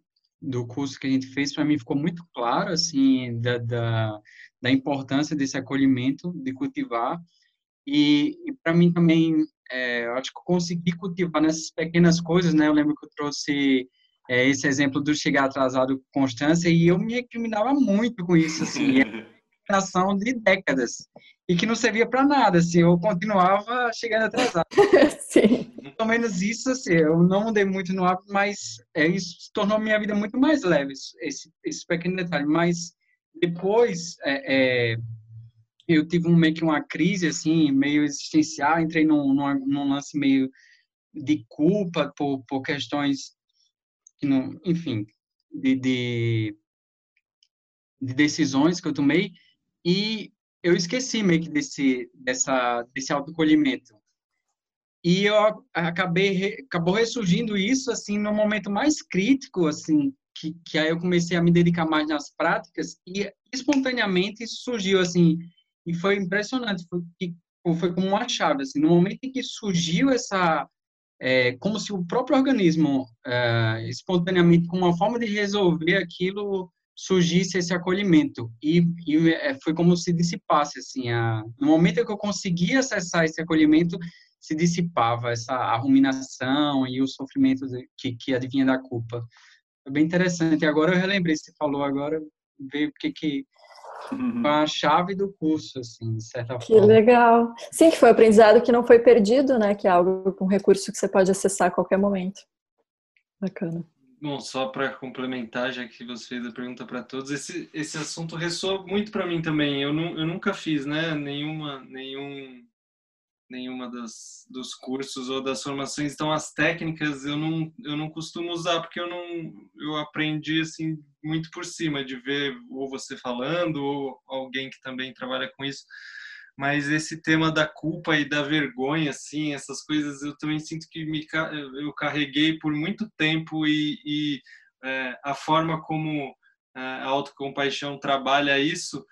do curso que a gente fez, para mim ficou muito claro, assim, da, da, da importância desse acolhimento, de cultivar. E, e para mim também é, eu acho que eu consegui cultivar nessas pequenas coisas, né? Eu lembro que eu trouxe é, esse exemplo do chegar atrasado com constância e eu me recriminava muito com isso, assim, ação de décadas e que não servia para nada, assim, eu continuava chegando atrasado. Sim. Pelo menos isso, assim, eu não mudei muito no hábito, mas é, isso tornou minha vida muito mais leve, esse, esse pequeno detalhe. Mas depois, é, é, eu tive um, meio que uma crise, assim, meio existencial, entrei num, num, num lance meio de culpa por, por questões, que não, enfim, de, de, de, decisões que eu tomei e eu esqueci meio que desse, dessa, desse autocolhimento. E eu acabei, acabou ressurgindo isso, assim, no momento mais crítico, assim, que, que aí eu comecei a me dedicar mais nas práticas e espontaneamente surgiu, assim, e foi impressionante, foi, foi como uma chave, assim, no momento em que surgiu essa, é, como se o próprio organismo, é, espontaneamente, com uma forma de resolver aquilo, surgisse esse acolhimento e, e é, foi como se dissipasse, assim, a, no momento em que eu consegui acessar esse acolhimento, se dissipava essa a ruminação e o sofrimento que, que adivinha da culpa. Foi bem interessante. Agora eu relembrei, você falou agora, veio o que uhum. a chave do curso, assim, de certa que forma. Que legal. Sim, que foi aprendizado que não foi perdido, né? Que é algo, um recurso que você pode acessar a qualquer momento. Bacana. Bom, só para complementar, já que você fez a pergunta para todos, esse, esse assunto ressoa muito para mim também. Eu, não, eu nunca fiz, né, nenhuma, nenhum, nenhuma das, dos cursos ou das formações. Então, as técnicas eu não, eu não costumo usar porque eu não, eu aprendi assim muito por cima de ver ou você falando ou alguém que também trabalha com isso. Mas esse tema da culpa e da vergonha, assim, essas coisas, eu também sinto que me, eu carreguei por muito tempo e, e é, a forma como é, a autocompaixão trabalha isso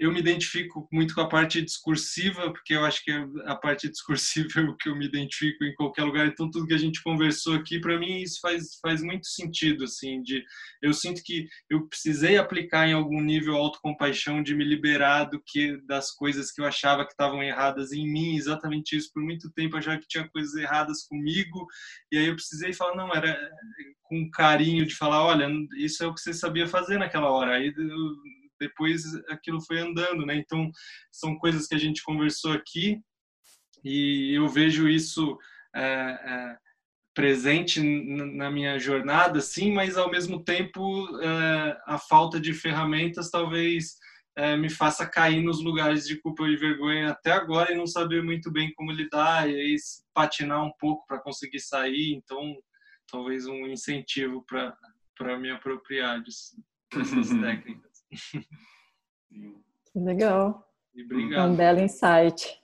eu me identifico muito com a parte discursiva, porque eu acho que a parte discursiva é o que eu me identifico em qualquer lugar. Então, tudo que a gente conversou aqui, para mim, isso faz, faz muito sentido, assim, de eu sinto que eu precisei aplicar em algum nível autocompaixão de me liberar do que das coisas que eu achava que estavam erradas em mim, exatamente isso. Por muito tempo eu achava que tinha coisas erradas comigo, e aí eu precisei falar, não, era com carinho de falar, olha, isso é o que você sabia fazer naquela hora. Aí eu, depois aquilo foi andando, né? Então, são coisas que a gente conversou aqui e eu vejo isso é, é, presente na minha jornada, sim, mas ao mesmo tempo é, a falta de ferramentas talvez é, me faça cair nos lugares de culpa e vergonha até agora e não saber muito bem como lidar e aí patinar um pouco para conseguir sair. Então, talvez um incentivo para para me apropriar dessas técnicas. Que legal. obrigado. É um belo insight.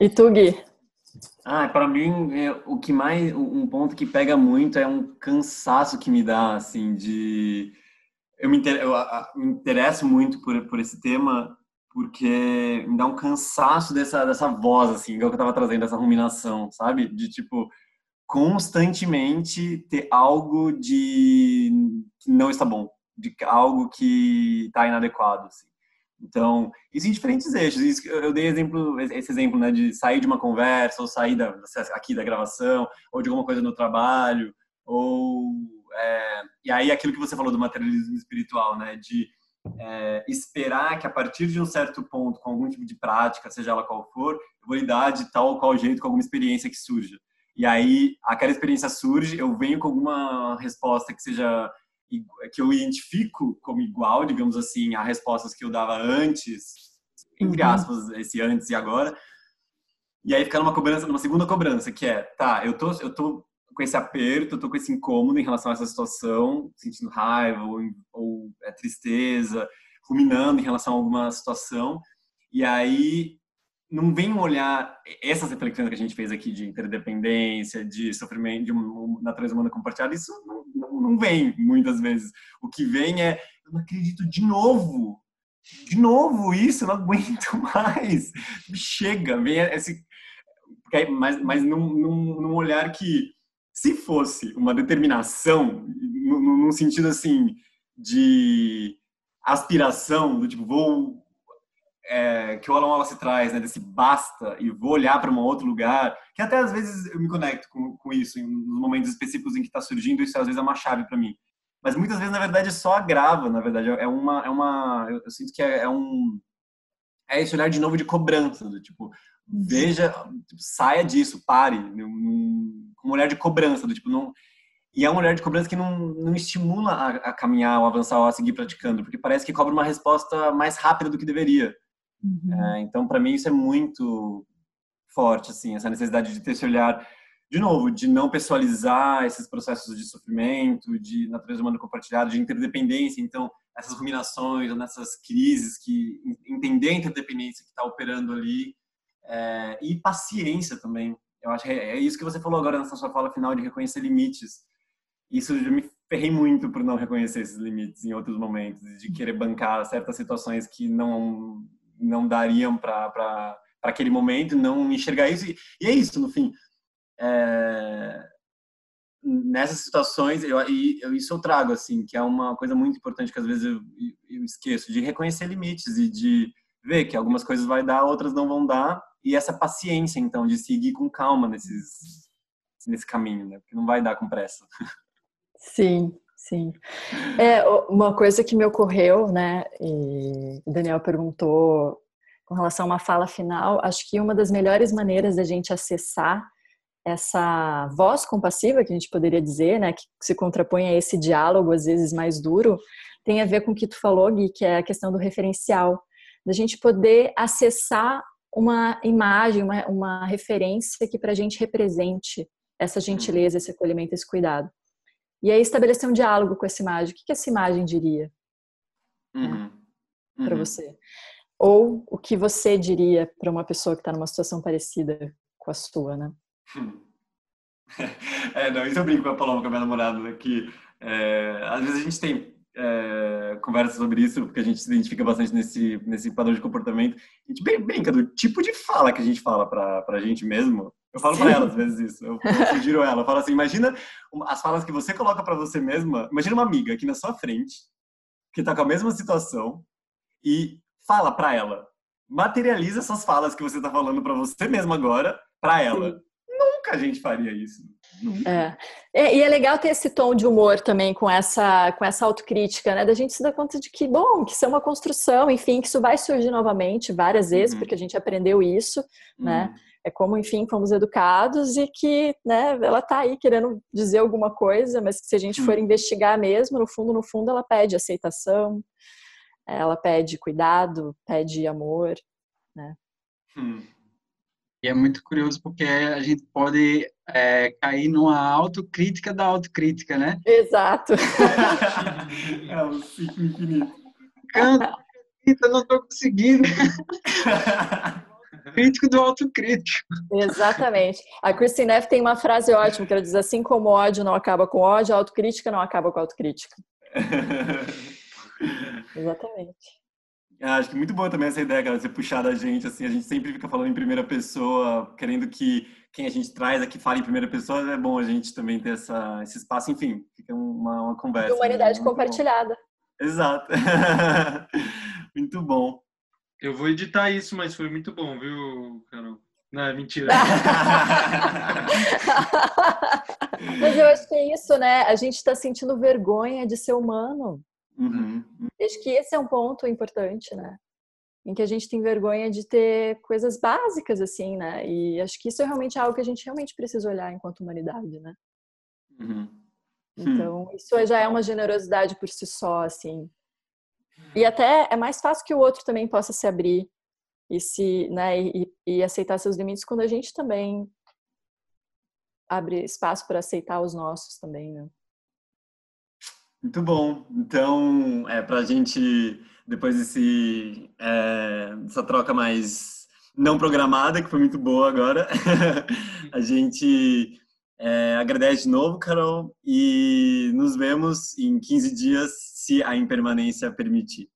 e tu, Gui? Ah, para mim, é, o que mais, um ponto que pega muito é um cansaço que me dá, assim, de... Eu me, inter, eu, me interesso muito por, por esse tema, porque me dá um cansaço dessa, dessa voz, assim, igual que eu tava trazendo, essa ruminação, sabe? De, tipo, constantemente ter algo de que não está bom, de algo que está inadequado, assim. Então, isso em diferentes eixos. Eu dei exemplo, esse exemplo, né, de sair de uma conversa, ou sair da, aqui da gravação, ou de alguma coisa no trabalho, ou... É, e aí aquilo que você falou do materialismo espiritual, né, de é, esperar que a partir de um certo ponto, com algum tipo de prática, seja ela qual for, eu vou lidar de tal ou qual jeito com alguma experiência que surja. E aí, aquela experiência surge, eu venho com alguma resposta que seja que eu identifico como igual, digamos assim, a respostas que eu dava antes, entre uhum. aspas, esse antes e agora. E aí fica numa cobrança, numa segunda cobrança, que é, tá, eu tô, eu tô com esse aperto, eu tô com esse incômodo em relação a essa situação, sentindo raiva ou, ou é, tristeza, ruminando em relação a alguma situação. E aí não vem um olhar essas reflexões que a gente fez aqui de interdependência, de sofrimento, de uma natureza humana compartilhada, isso não, não, não, vem muitas vezes. O que vem é, eu não acredito de novo, de novo isso, eu não aguento mais. Chega, vem esse, mas, mas num, num, num olhar que, se fosse uma determinação, num, num sentido assim de aspiração, do tipo, vou é, que o Alan Wallace traz, né, desse basta e vou olhar para um outro lugar, que até às vezes eu me conecto com, com isso, em, nos momentos específicos em que está surgindo, isso às vezes é uma chave para mim. Mas muitas vezes, na verdade, só agrava, na verdade, é uma, é uma eu, eu sinto que é, é, um, é esse olhar de novo de cobrança, do tipo, veja, tipo, saia disso, pare, com um olhar de cobrança, do tipo, não, e é um olhar de cobrança que não, não estimula a, a caminhar, ou avançar, ou a seguir praticando, porque parece que cobra uma resposta mais rápida do que deveria. Uhum. É, então, para mim, isso é muito forte, assim, essa necessidade de ter esse olhar, de novo, de não pessoalizar esses processos de sofrimento, de natureza humana compartilhada, de interdependência. Então, essas ruminações, nessas crises, que entender a interdependência que está operando ali, é, e paciência também. Eu acho que é, é isso que você falou agora nessa sua fala final de reconhecer limites. Isso já me ferrei muito por não reconhecer esses limites em outros momentos, de querer bancar certas situações que não não dariam para aquele momento, não enxergar isso. E, e é isso, no fim. É, nessas situações, eu, eu, isso eu trago, assim, que é uma coisa muito importante que às vezes eu, eu esqueço, de reconhecer limites e de ver que algumas coisas vai dar, outras não vão dar, e essa paciência, então, de seguir com calma nesses, nesse caminho, né? Porque não vai dar com pressa. Sim, Sim. É, uma coisa que me ocorreu, né, e o Daniel perguntou com relação a uma fala final, acho que uma das melhores maneiras da gente acessar essa voz compassiva, que a gente poderia dizer, né, que se contrapõe a esse diálogo às vezes mais duro, tem a ver com o que tu falou, Gui, que é a questão do referencial, da gente poder acessar uma imagem, uma, uma referência que para a gente represente essa gentileza, esse acolhimento, esse cuidado. E aí estabelecer um diálogo com essa imagem. O que, que essa imagem diria uhum. uhum. para você? Ou o que você diria para uma pessoa que está numa situação parecida com a sua, né? É, não, isso eu brinco com a Paloma, com a minha namorada, né, que é, às vezes a gente tem é, conversa sobre isso, porque a gente se identifica bastante nesse, nesse padrão de comportamento. A gente brinca do tipo de fala que a gente fala para a gente mesmo, eu falo para ela às vezes isso. Eu, eu sugiro ela. Eu falo assim: imagina as falas que você coloca para você mesma. Imagina uma amiga aqui na sua frente, que tá com a mesma situação, e fala para ela. Materializa essas falas que você tá falando para você mesma agora, para ela. Sim. Nunca a gente faria isso. É. E é legal ter esse tom de humor também com essa, com essa autocrítica, né? Da gente se dar conta de que, bom, que isso é uma construção, enfim, que isso vai surgir novamente várias vezes, uhum. porque a gente aprendeu isso, né? uhum. né? É como, enfim, fomos educados e que, né, ela tá aí querendo dizer alguma coisa, mas que se a gente for investigar mesmo, no fundo, no fundo, ela pede aceitação, ela pede cuidado, pede amor, né? Hum. E é muito curioso porque a gente pode é, cair numa autocrítica da autocrítica, né? Exato. é um ciclo infinito. Eu não estou conseguindo. crítico do autocrítico. Exatamente. A Christine Neff tem uma frase ótima que ela diz assim como ódio não acaba com ódio, a autocrítica não acaba com a autocrítica. Exatamente. acho que muito boa também essa ideia, cara, de você puxar da gente, assim, a gente sempre fica falando em primeira pessoa, querendo que quem a gente traz aqui fale em primeira pessoa, é bom a gente também ter essa, esse espaço, enfim, fica uma, uma conversa. De humanidade né? compartilhada. Bom. Exato. muito bom. Eu vou editar isso, mas foi muito bom, viu, Carol? Não, é mentira. mas eu acho que é isso, né? A gente está sentindo vergonha de ser humano. Uhum. Acho que esse é um ponto importante, né? Em que a gente tem vergonha de ter coisas básicas, assim, né? E acho que isso é realmente algo que a gente realmente precisa olhar enquanto humanidade, né? Uhum. Então, isso já é uma generosidade por si só, assim. E até é mais fácil que o outro também possa se abrir e se, né, e, e aceitar seus limites quando a gente também abre espaço para aceitar os nossos também, né? Muito bom. Então, é, para a gente, depois desse, é, dessa troca mais não programada, que foi muito boa agora, a gente é, agradece de novo, Carol, e nos vemos em 15 dias, se a impermanência permitir.